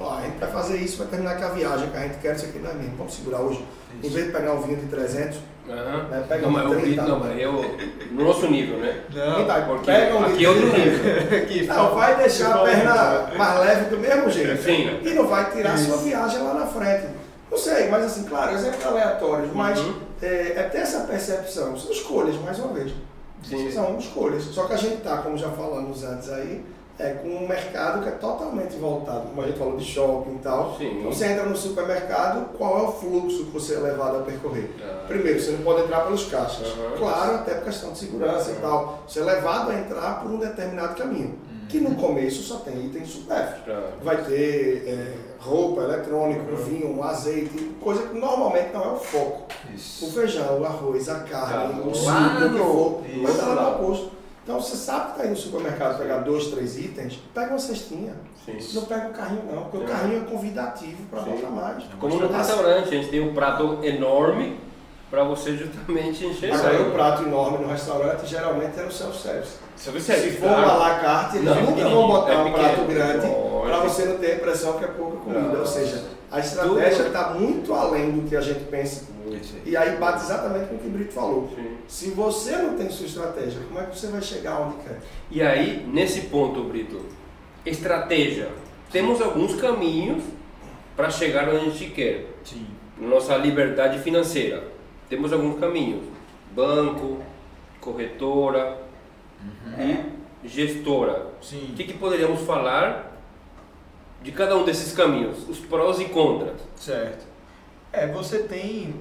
Ó, a gente vai fazer isso, vai terminar com a viagem que a gente quer, isso aqui não é mesmo. Vamos segurar hoje. Em vez de pegar um vinho de 300, Aham. Né, pega Não, mas um eu, 30, não, mas eu, no nosso nível, né? Não, tá, Porque pega um aqui de é outro 30. nível. aqui, Não, vai deixar a perna mais leve do mesmo jeito. Sim. E não vai tirar a sua Isso. viagem lá na frente. Não sei, mas assim, claro, exemplos aleatórios, mas Uhum. é, é ter essa percepção. São escolhas, mais uma vez. Sim. São escolhas. Só que a gente está, como já falamos antes aí, é com um mercado que é totalmente voltado, como a gente falou de shopping e tal. Sim. Então você entra no supermercado, qual é o fluxo que você é levado a percorrer? Ah. Primeiro, você não pode entrar pelos caixas. Aham. Claro, até por questão de segurança e tal. Você é levado a entrar por um determinado caminho. Que no começo só tem itens supérfluos. Vai ter é, roupa, eletrônico, Uhum. vinho, azeite, coisa que normalmente não é o foco. O Isso. feijão, o arroz, a carne, Tá o suco, o que for, vai estar lá lá. no posto. Então você sabe que está aí no supermercado pegar dois, três itens, pega uma cestinha. Sim. Não pega o carrinho não, porque o É. carrinho é convidativo para botar mais. Como no restaurante, a gente tem um prato enorme para você justamente encher Agora o prato enorme no restaurante geralmente é no self-service. Se for um à la carte, eles Não, nunca vão botar é um prato grande para você não ter a impressão que é pouca comida. Não. Ou seja, a estratégia está muito além do que a gente pensa. Aí. E aí bate exatamente com o que o Brito falou. Sim. Se você não tem sua estratégia, como é que você vai chegar onde quer? E aí, nesse ponto, Brito, estratégia. Temos alguns caminhos para chegar onde a gente quer. Sim. Nossa liberdade financeira. Temos alguns caminhos: banco, corretora e gestora. Sim. O que, que poderíamos falar de cada um desses caminhos? Os prós e contras. Certo. É, você tem.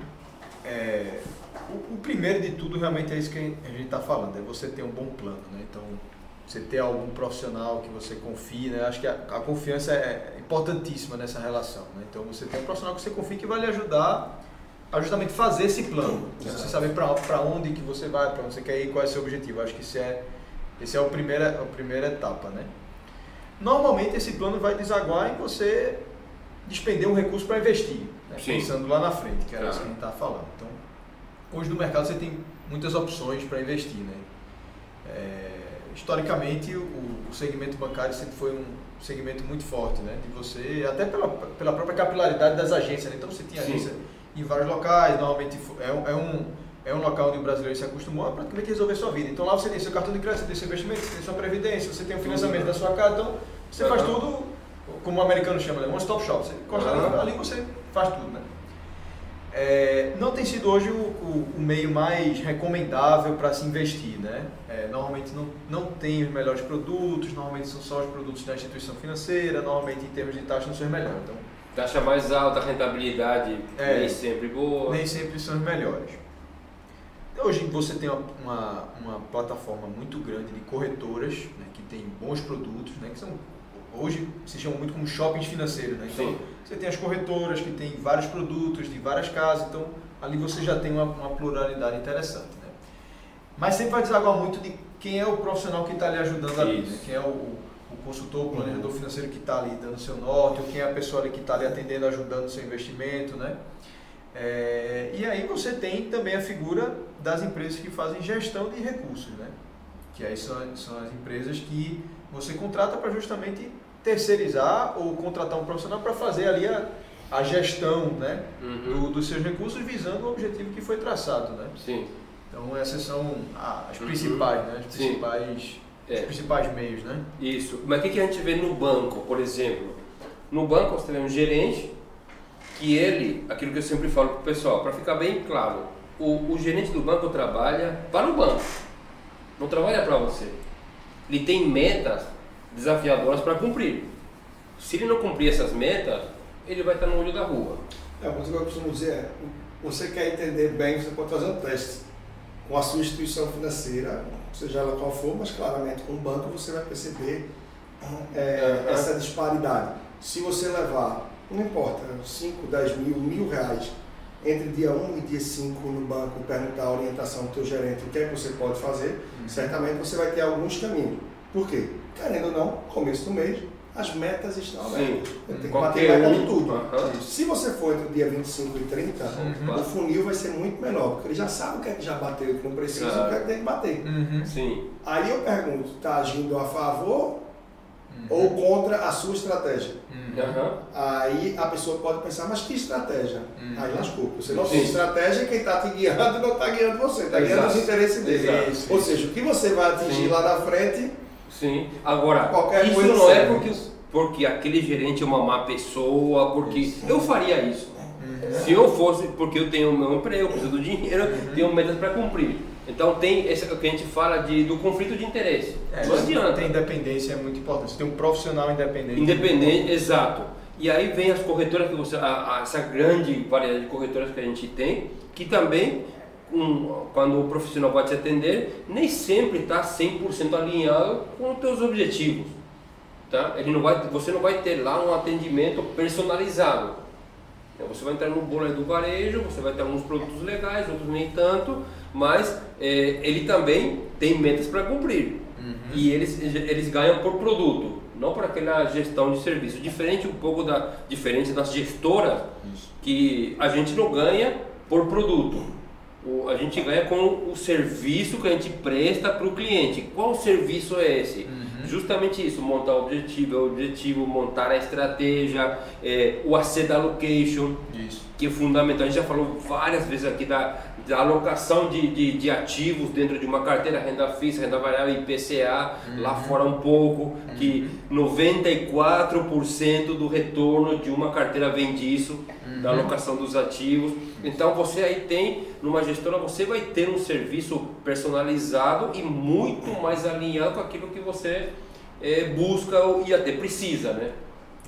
é, o, o primeiro de tudo realmente é isso que a gente está falando, é você ter um bom plano, né? Então, você ter algum profissional que você confie, né? Acho que a, a confiança é importantíssima nessa relação, né? Então, você tem um profissional que você confia que vai lhe ajudar a justamente fazer esse plano. Você saber para onde que você vai, para onde você quer ir, qual é o seu objetivo. Acho que isso é, esse é o primeira, a primeira etapa, né? Normalmente esse plano vai desaguar em você despender um recurso para investir, né? pensando lá na frente, que era isso que a gente estava falando. Então, hoje no mercado você tem muitas opções para investir. Né? É, historicamente, o, o, segmento bancário sempre foi um segmento muito forte, né? de você, até pela, pela própria capilaridade das agências. Né? Então, você tinha agência em vários locais, normalmente é é um, é um local onde o brasileiro se acostumou a praticamente resolver sua vida. Então, lá você tem seu cartão de crédito, você tem seu investimento, você tem sua previdência, você tem o financiamento da sua casa, então você faz tudo como o americano chama, né? one stop shop. Você encosta ali, ali você faz tudo, né? É, não tem sido hoje o, o, o meio mais recomendável para se investir, né? É, normalmente não, não tem os melhores produtos, normalmente são só os produtos da instituição financeira, normalmente em termos de taxa não são os melhores. Então, taxa mais alta, rentabilidade é, nem sempre boa. Nem sempre são os melhores. Hoje você tem uma, uma, uma plataforma muito grande de corretoras né, que tem bons produtos, né, que são hoje se chamam muito como shoppings financeiros. Né? Então, Sim. você tem as corretoras que tem vários produtos de várias casas, então ali você já tem uma, uma pluralidade interessante. Né? Mas sempre vai desaguar muito de quem é o profissional que está ali ajudando ali, né? quem é o, o consultor, o planejador uhum. financeiro que está ali dando seu norte, ou quem é a pessoa ali que está ali atendendo, ajudando o seu investimento. Né? É, e aí você tem também a figura das empresas que fazem gestão de recursos, né? que aí são, são as empresas que você contrata para justamente terceirizar ou contratar um profissional para fazer ali a, a gestão né, uhum. do, dos seus recursos visando o objetivo que foi traçado. Né? Sim. Então essas são as uhum. principais, uhum. né? As principais, é. os principais meios. Né? Isso. Mas o que, que a gente vê no banco, por exemplo? No banco você tem um gerente que ele, aquilo que eu sempre falo para o pessoal, para ficar bem claro, o, o gerente do banco trabalha para o banco, não trabalha para você. Ele tem metas desafiadoras para cumprir. Se ele não cumprir essas metas, ele vai estar no olho da rua. É, mas o que eu costumo dizer é, você quer entender bem, você pode fazer um teste com a sua instituição financeira, seja ela qual for, mas claramente com o banco você vai perceber é, essa disparidade. Se você levar, não importa, 5, 10 mil, mil reais, entre dia 1 e dia 5 no banco, perguntar a orientação do teu gerente, o que é que você pode fazer, uhum. certamente você vai ter alguns caminhos. Por quê? Querendo ou não, começo do mês, as metas estão abertas. Tem que bater meta de tudo. Uhum. Se você for entre o dia 25 e 30, uhum. o funil vai ser muito menor, porque ele já sabe o que é que já bateu o que não precisa, uhum. o que é que tem que bater. Uhum. Sim. Aí eu pergunto, está agindo a favor uhum. ou contra a sua estratégia? Uhum. Aí a pessoa pode pensar, mas que estratégia? Aí lascou. Você não Sim. tem estratégia, quem está te guiando não está guiando você, está guiando os interesses dele. Ou seja, o que você vai atingir Sim. lá na frente Sim. Agora, Qualquer isso não é porque, porque aquele gerente é uma má pessoa, porque isso. eu faria isso. Uhum. Se eu fosse, porque eu tenho o meu emprego, preciso do dinheiro, uhum. tenho metas para cumprir. Então tem esse o que a gente fala de, do conflito de interesse. É, não adianta. Tem independência é muito importante. Você tem um profissional independente. Independente, exato. E aí vem as corretoras que você, a, a, essa grande variedade de corretoras que a gente tem, que também um, quando o profissional vai te atender, nem sempre está 100% alinhado com os teus objetivos. Tá? Ele não vai, você não vai ter lá um atendimento personalizado. Então, você vai entrar no bolo do varejo, você vai ter alguns produtos legais, outros nem tanto, mas é, ele também tem metas para cumprir. Uhum. E eles, eles ganham por produto, não por aquela gestão de serviço. Diferente um pouco da diferente das gestoras, Isso. que a gente não ganha por produto o, a gente ganha com o serviço que a gente presta para o cliente. Qual serviço é esse? Uhum. Justamente isso, montar o objetivo, o objetivo, montar a estratégia, é, o asset allocation, isso. Que é fundamental. A gente já falou várias vezes aqui da, da alocação de, de, de, ativos dentro de uma carteira, renda fixa, renda variável, IPCA, uhum. lá fora um pouco, uhum. que 94% do retorno de uma carteira vem disso, da uhum. alocação dos ativos. Então você aí tem, numa gestora, você vai ter um serviço personalizado e muito mais alinhado com aquilo que você é, busca e até precisa, né?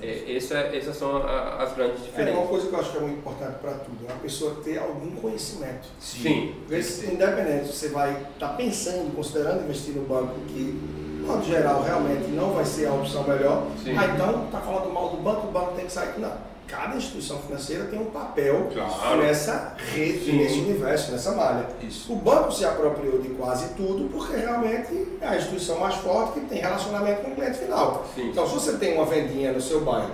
É, essa, essas são a, as grandes diferenças. É uma coisa que eu acho que é muito importante para tudo, é a pessoa ter algum conhecimento. Sim. Sim. Independente, você vai estar tá pensando, considerando investir no banco que de modo geral, realmente não vai ser a opção melhor. Sim. Ah, então, está falando mal do banco, o banco tem que sair. Não. Cada instituição financeira tem um papel Claro. nessa rede, Sim. nesse universo, nessa malha. Isso. O banco se apropriou de quase tudo porque realmente é a instituição mais forte que tem relacionamento com o cliente final. Sim. Então, se você tem uma vendinha no seu bairro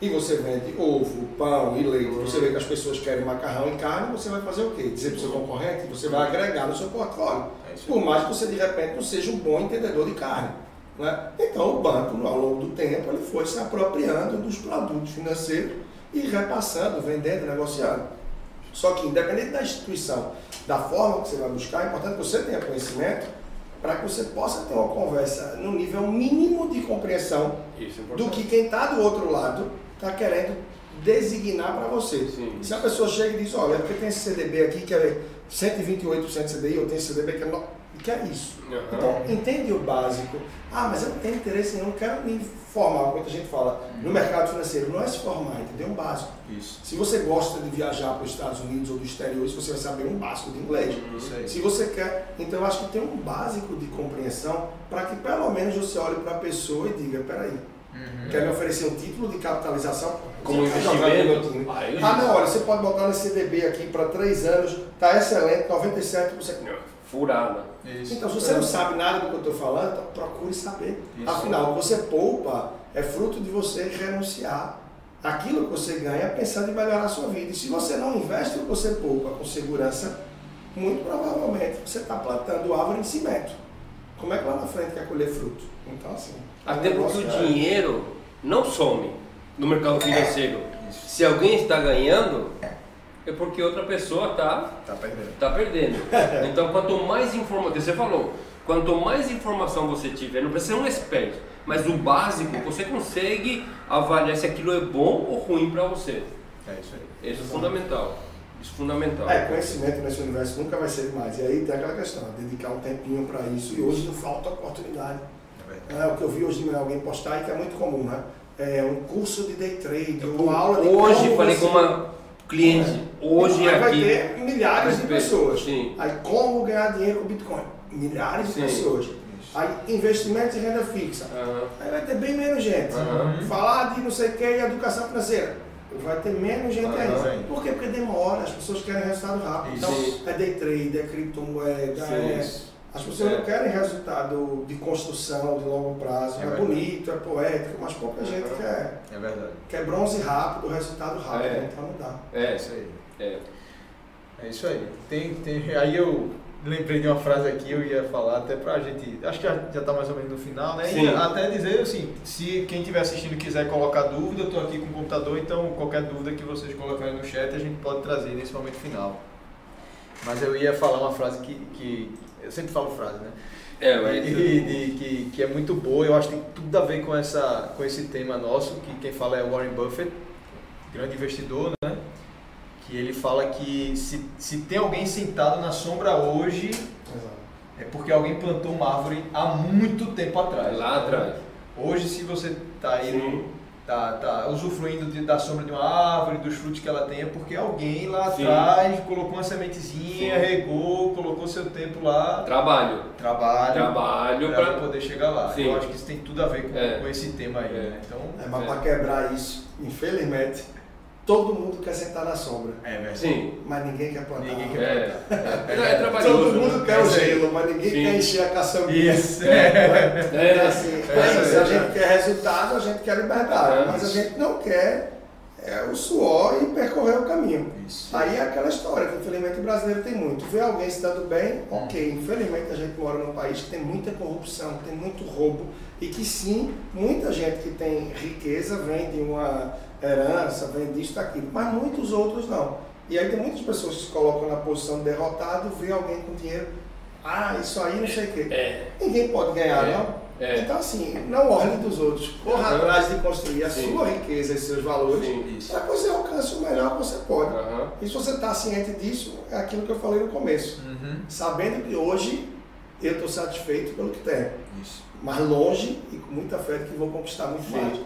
e você vende ovo, pão e leite, você vê que as pessoas querem macarrão e carne, você vai fazer o quê? Dizer para o seu concorrente? Você vai agregar no seu portfólio. É. Por mais que você de repente não seja um bom entendedor de carne. Né? Então o banco, ao longo do tempo, ele foi se apropriando dos produtos financeiros e repassando, vendendo, negociando. Só que independente da instituição, da forma que você vai buscar, é importante que você tenha conhecimento para que você possa ter uma conversa no nível mínimo de compreensão é do que quem está do outro lado está querendo designar para você. Sim. Se a pessoa chega e diz, olha, é porque tem esse CDB aqui que é 128% CDI, ou tem esse CDB que é... No... que é isso? Aham. Então, entende o básico. Ah, mas eu não tenho interesse nenhum, não quero me formar. Muita gente fala, no mercado financeiro, não é se formar, entendeu? Um básico. Isso. Se você gosta de viajar para os Estados Unidos ou do exterior, você vai saber um básico de inglês. Isso aí. Se você quer, então eu acho que tem um básico de compreensão para que pelo menos você olhe para a pessoa e diga, peraí, Uhum. quer me oferecer um título de capitalização? Como investimento. time. Aí- Ah, não, olha, você pode botar nesse CDB aqui para três anos, tá excelente, 97%. Furada. Isso. Então, se você não sabe nada do que eu estou falando, então procure saber. Isso. Afinal, o que você poupa é fruto de você renunciar aquilo que você ganha pensando em melhorar a sua vida. E se você não investe o que você poupa com segurança, muito provavelmente você está plantando árvore em cimento. Como é que lá na frente quer colher fruto? Então, assim. Até porque o é- dinheiro não some no mercado financeiro. Isso. Se alguém está ganhando, é porque outra pessoa está Tá perdendo. tá perdendo. Então, quanto mais informação, você falou, quanto mais informação você tiver, não precisa ser um expert, mas o básico, você consegue avaliar se aquilo é bom ou ruim para você. É isso aí. Isso é fundamental. Isso é fundamental. É, conhecimento nesse universo nunca vai ser demais. E aí tem aquela questão, dedicar um tempinho para isso. E hoje não falta oportunidade. É verdade. É, o que eu vi hoje de manhã alguém postar e que é muito comum, né? É um curso de day trade, uma aula de Hoje, falei você- com uma cliente, hoje Aí vai aqui. ter milhares de pessoas. sim. Aí como ganhar dinheiro com Bitcoin? Milhares de Sim. pessoas. Aí investimentos em renda fixa. Aham. Aí vai ter bem menos gente. Aham. Falar de não sei o que e educação financeira. Vai ter menos gente Aham. ainda. Por quê? Porque demora, as pessoas querem resultado rápido. Isso. Então, é day trade, é criptomoeda, é... As pessoas É. não querem resultado de construção de longo prazo. É É, bonito, é poético, mas pouca gente Aham. quer, É verdade. quer bronze rápido, resultado rápido. É. Então não dá. É, É isso aí. é. É isso aí. Tem, tem, aí eu lembrei de uma frase aqui, eu ia falar até pra gente. Acho que já, já tá mais ou menos no final, né? Sim. E até dizer assim, se quem estiver assistindo quiser colocar dúvida, eu tô aqui com o computador, então qualquer dúvida que vocês colocarem no chat a gente pode trazer nesse momento final. Mas eu ia falar uma frase que. que eu sempre falo frase, né? É, mas. E, de- que, que é muito boa, eu acho que tem tudo a ver com, essa, com esse tema nosso, que quem fala é Warren Buffett, grande investidor, né? Que ele fala que se, se tem alguém sentado na sombra hoje, é porque alguém plantou uma árvore há muito tempo atrás. Lá atrás. Hoje, se você tá aí, Sim. Tá, tá usufruindo de- da sombra de uma árvore, dos frutos que ela tem, é porque alguém lá Sim. atrás colocou uma sementezinha, Sim. regou, colocou seu tempo lá, Trabalho. trabalho, Trabalho para poder chegar lá. Sim. Eu acho que isso tem tudo a ver com, É. com esse tema aí. É. né? Então, É, mas É. para quebrar isso, infelizmente, todo mundo quer sentar na sombra. é verdade. Sim. Mas ninguém quer plantar. Ninguém É. quer É, é, é trabalhoso. Todo mundo né? quer o Isso aí. gelo, mas ninguém Sim. quer encher a caçambinha. Isso. É. Então, assim, É, se a é. gente quer resultado, a gente quer liberdade. É. Mas a gente não quer é, o suor e percorrer o caminho. Isso. Aí é aquela história que infelizmente o brasileiro tem muito. Vê alguém se dando bem, ok. Infelizmente a gente mora num país que tem muita corrupção, que tem muito roubo e que sim, muita gente que tem riqueza vem de uma herança, vem disso, daquilo, mas muitos outros não. E aí tem muitas pessoas que se colocam na posição de derrotado, vê alguém com dinheiro, ah, isso aí não sei o quê. É. Ninguém pode ganhar, É, não? é. Então assim, não olhe dos outros, corra Uhum. atrás de construir a Sim. sua riqueza e seus valores, para que você alcance o melhor que você pode. Aham. E se você está ciente disso, é aquilo que eu falei no começo. Uhum. Sabendo que hoje eu estou satisfeito pelo que tenho, Isso. mas longe e com muita fé de que vou conquistar muito Sim. mais.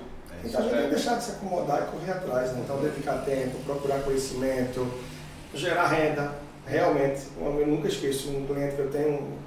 Então a gente tem que deixar de se acomodar e correr atrás. Né? Então dedicar tempo, procurar conhecimento, gerar renda. Realmente, eu nunca esqueço um cliente que eu tenho um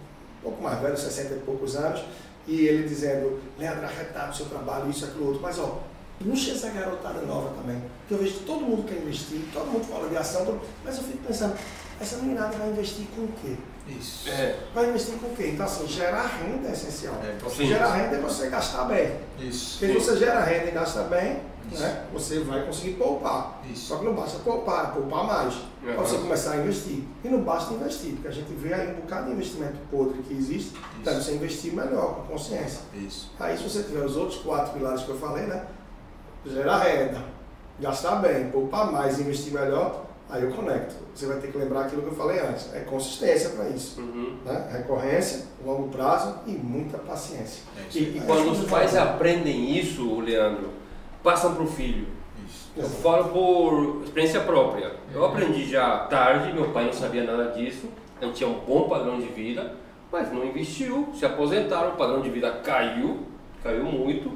pouco mais velho, 60 e poucos anos, e ele dizendo, Leandro, arretado o seu trabalho, isso, aquilo, outro. Mas, ó, puxa essa garotada nova também. Porque eu vejo que todo mundo quer investir, todo mundo fala de ação, mas eu fico pensando, essa meninada vai investir com o quê? Isso. É, Vai investir com o quê? Então, assim, gerar renda é essencial. É, então. Gerar renda é você gastar bem. Isso. Porque se você gera renda e gasta bem, Isso. né, você vai conseguir poupar. Isso. Só que não basta poupar, é poupar mais. Uhum. Para você começar a investir. E não basta investir, porque a gente vê aí um bocado de investimento podre que existe, então você investir melhor, com consciência. Isso. Aí se você tiver os outros quatro pilares que eu falei, né? Gerar renda, gastar bem, poupar mais e investir melhor, aí eu conecto. Você vai ter que lembrar aquilo que eu falei antes. É consistência para isso. uhum. Né? Recorrência, longo prazo e muita paciência. É. E, e quando os pais aprendem isso, Leandro, passam para o filho. Isso. Eu falo por experiência própria. Eu aprendi já tarde, meu pai não sabia nada disso. Gente tinha um bom padrão de vida, mas não investiu, se aposentaram, o padrão de vida caiu, caiu muito.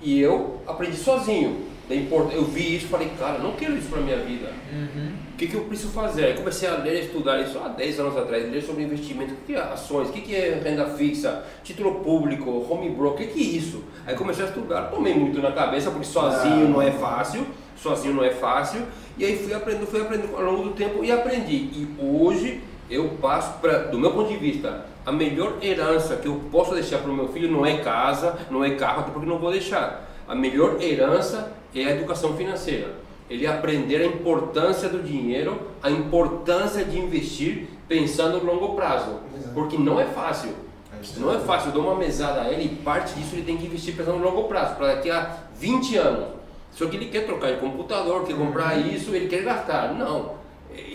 E eu aprendi sozinho. Da import- Eu vi isso e falei, cara, não quero isso para minha vida. Uhum. O que, que eu preciso fazer? Aí comecei a ler, estudar isso há 10 anos atrás, ler sobre investimento, o que, que é ações, o que, que é renda fixa, título público, home broker, o que, que é isso? Aí comecei a estudar, tomei muito na cabeça, porque sozinho não é fácil, sozinho não é fácil, e aí fui aprendendo, fui aprendendo ao longo do tempo e aprendi. E hoje eu passo para, do meu ponto de vista, a melhor herança que eu posso deixar para o meu filho não é casa, não é carro, até porque não vou deixar. A melhor herança é a educação financeira ele aprender a importância do dinheiro, a importância de investir pensando no longo prazo. Exato. Porque não é fácil. É. Não é fácil. Eu dou uma mesada a ele e parte disso ele tem que investir pensando no longo prazo, para daqui a 20 anos. Só que ele quer trocar de computador, quer comprar isso, ele quer gastar. Não.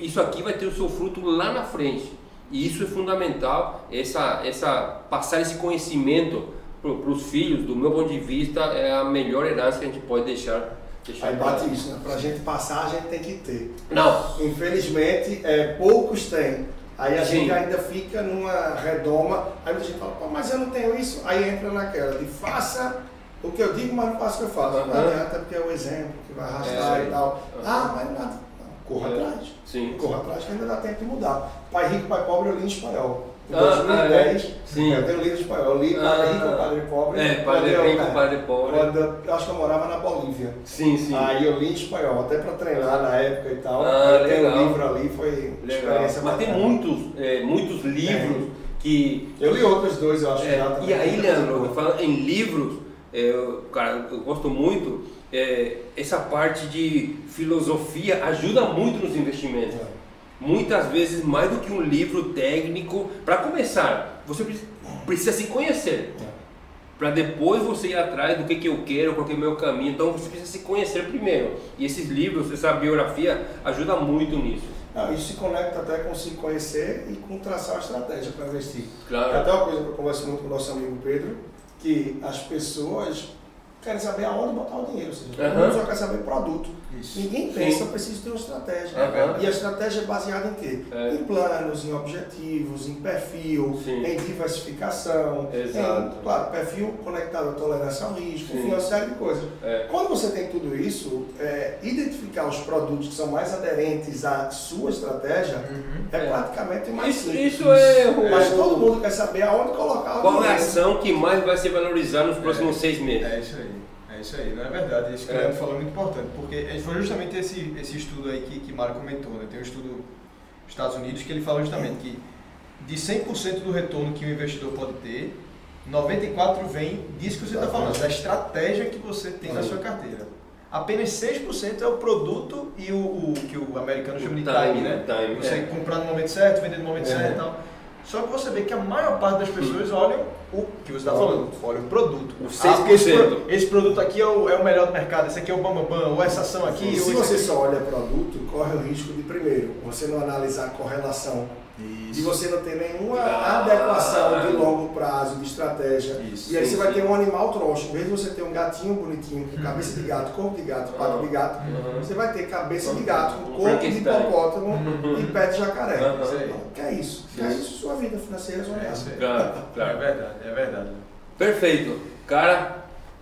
Isso aqui vai ter o seu fruto lá na frente. E isso é fundamental, essa, essa, passar esse conhecimento para os filhos, do meu ponto de vista, é a melhor herança que a gente pode deixar. deixar Aí bate isso, né? Pra gente passar, a gente tem que ter. Não, Infelizmente, é, poucos têm. Aí a Sim. gente ainda fica numa redoma. Aí muita gente fala, Pô, mas eu não tenho isso. Aí entra naquela de faça o que eu digo, mas não faça o que eu faço. Não Aham. adianta porque é o exemplo que vai arrastar É. e tal. Ah, mas nada. Corra É. atrás. sim. Corra atrás que ainda dá tempo de mudar. Pai rico, pai pobre, eu li em espanhol. Em Ah, 2010, ah, é? Sim. eu tenho livro espanhol. Eu li Ah. Padre Rico, Padre Pobre. É, padre rico, é, padre pobre. Quando acho que eu morava na Bolívia. Sim, sim. Aí eu li em espanhol, até para treinar na época e tal. Ah, eu tenho legal. um livro ali, foi Legal. experiência Mas tem bacana. muitos, é, muitos livros que. Eu li outros dois, eu acho. é, já também. e aí, Leandro, falando em livros, é, eu- cara, eu gosto muito, é, essa parte de filosofia ajuda muito nos investimentos. Muitas vezes mais do que um livro técnico. Para começar, você precisa, precisa se conhecer. Para depois você ir atrás do que, que eu quero, qual que é o meu caminho. Então você precisa se conhecer primeiro. E esses livros, essa biografia, ajuda muito nisso. Não, isso se conecta até com se conhecer e com traçar a estratégia para investir. Claro. É até uma coisa que eu converso muito com o nosso amigo Pedro, que as pessoas querem saber aonde botar o dinheiro, ou seja, todo mundo só quer saber produto. Isso. Ninguém Sim. pensa, eu preciso ter uma estratégia. Aham. E a estratégia é baseada em quê? É. Em planos, em objetivos, em perfil, Sim. em diversificação, Exato. em, claro, perfil conectado à tolerância ao risco, Sim. enfim, uma série de coisas. É. Quando você tem tudo isso, é, identificar os produtos que são mais aderentes à sua estratégia Uhum. é, É. praticamente mais Isso, simples. isso é. o- Mas todo mundo quer saber aonde colocar o Qual é a dinheiro. ação que mais vai se valorizar nos próximos seis meses? É isso aí. É isso aí, não é verdade. Isso que o É. Leandro falou é muito importante, porque foi justamente esse, esse estudo aí que, que Mário comentou, né? Tem um estudo nos Estados Unidos que ele fala justamente que de 100% do retorno que o investidor pode ter, 94% vem disso que você está falando, da estratégia que você tem na sua carteira. Apenas 6% é o produto e o, o que o americano chama de time, time, né? time, você é. comprar no momento certo, vender no momento É. certo e tal. Só que você vê que a maior parte das pessoas olham o que você está falando, olha o produto. O Ah, porque esse, 6%. pro- esse produto aqui é o, é o melhor do mercado, esse aqui é o bambambam, bam, ou essa ação aqui, se você aqui. só olha produto, corre o risco de, primeiro, você não analisar a correlação, Isso. você não ter nenhuma Ah. adequação de longo prazo, de estratégia. Isso, e aí sim, você vai ter um animal troncho. Em vez de você ter um gatinho bonitinho, com cabeça de gato, corpo de gato, pato de gato, Uhum. você vai ter cabeça de gato, com Um corpo de hipopótamo e pé de jacaré. Uhum. Que é isso? Que é isso? Sua vida financeira é É aí. Claro, É claro. verdade, é verdade. Perfeito. Cara,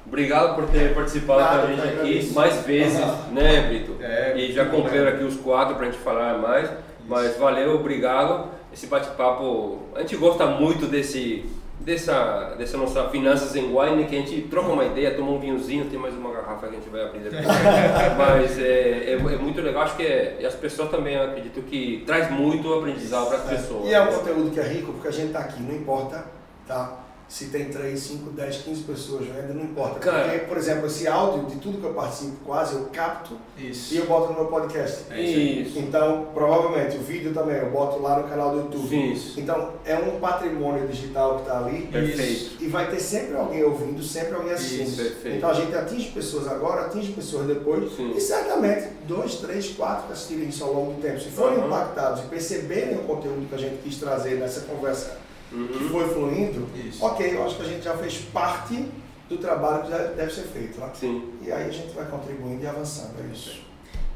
obrigado por ter participado Nada, com a gente aqui mais vezes, né, Brito? É, e já bem. aqui os quatro pra gente falar mais. Mas valeu, obrigado. Esse bate-papo, a gente gosta muito desse, dessa, dessa nossa Finanças em Wine, que a gente troca uma ideia, toma um vinhozinho, tem mais uma garrafa que a gente vai abrir depois. Mas é, é, é, muito legal, acho que é, as pessoas também, acredito que traz muito aprendizado para as pessoas. E é um conteúdo que é rico, porque a gente está aqui, não importa, tá? Se tem 3, 5, 10, 15 pessoas vendo, não importa. Cara, Porque, por exemplo, esse áudio de tudo que eu participo quase, eu capto isso. e eu boto no meu podcast. É isso. Então, provavelmente, o vídeo também eu boto lá no canal do YouTube. Isso. Então, é um patrimônio digital que está ali. Perfeito. E vai ter sempre alguém ouvindo, sempre alguém assistindo. Isso, perfeito. Então, a gente atinge pessoas agora, atinge pessoas depois. Sim. E certamente, dois, três, quatro que assistirem isso ao longo do tempo, se forem uhum. impactados e perceberem o conteúdo que a gente quis trazer nessa conversa uhum. que foi fluindo, Isso. ok, eu acho que a gente já fez parte do trabalho que deve ser feito. Né? Sim. E aí a gente vai contribuindo e avançando, é isso.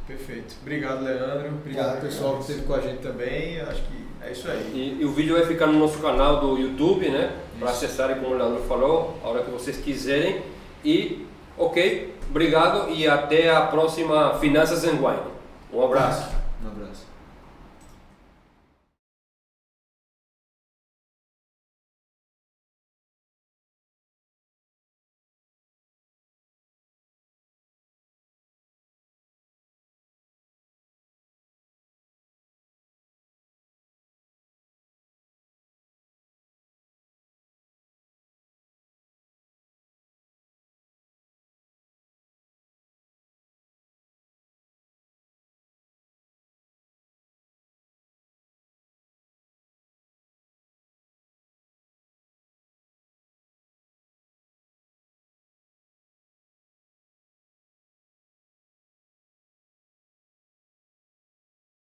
Perfeito. Obrigado, Leandro. Obrigado, pessoal, que esteve com a gente também. Acho que é isso aí. E, e o vídeo vai ficar no nosso canal do YouTube, né? Para acessarem, como o Leandro falou, a hora que vocês quiserem. E, ok, obrigado e até a próxima Finanças and Wine. Um abraço.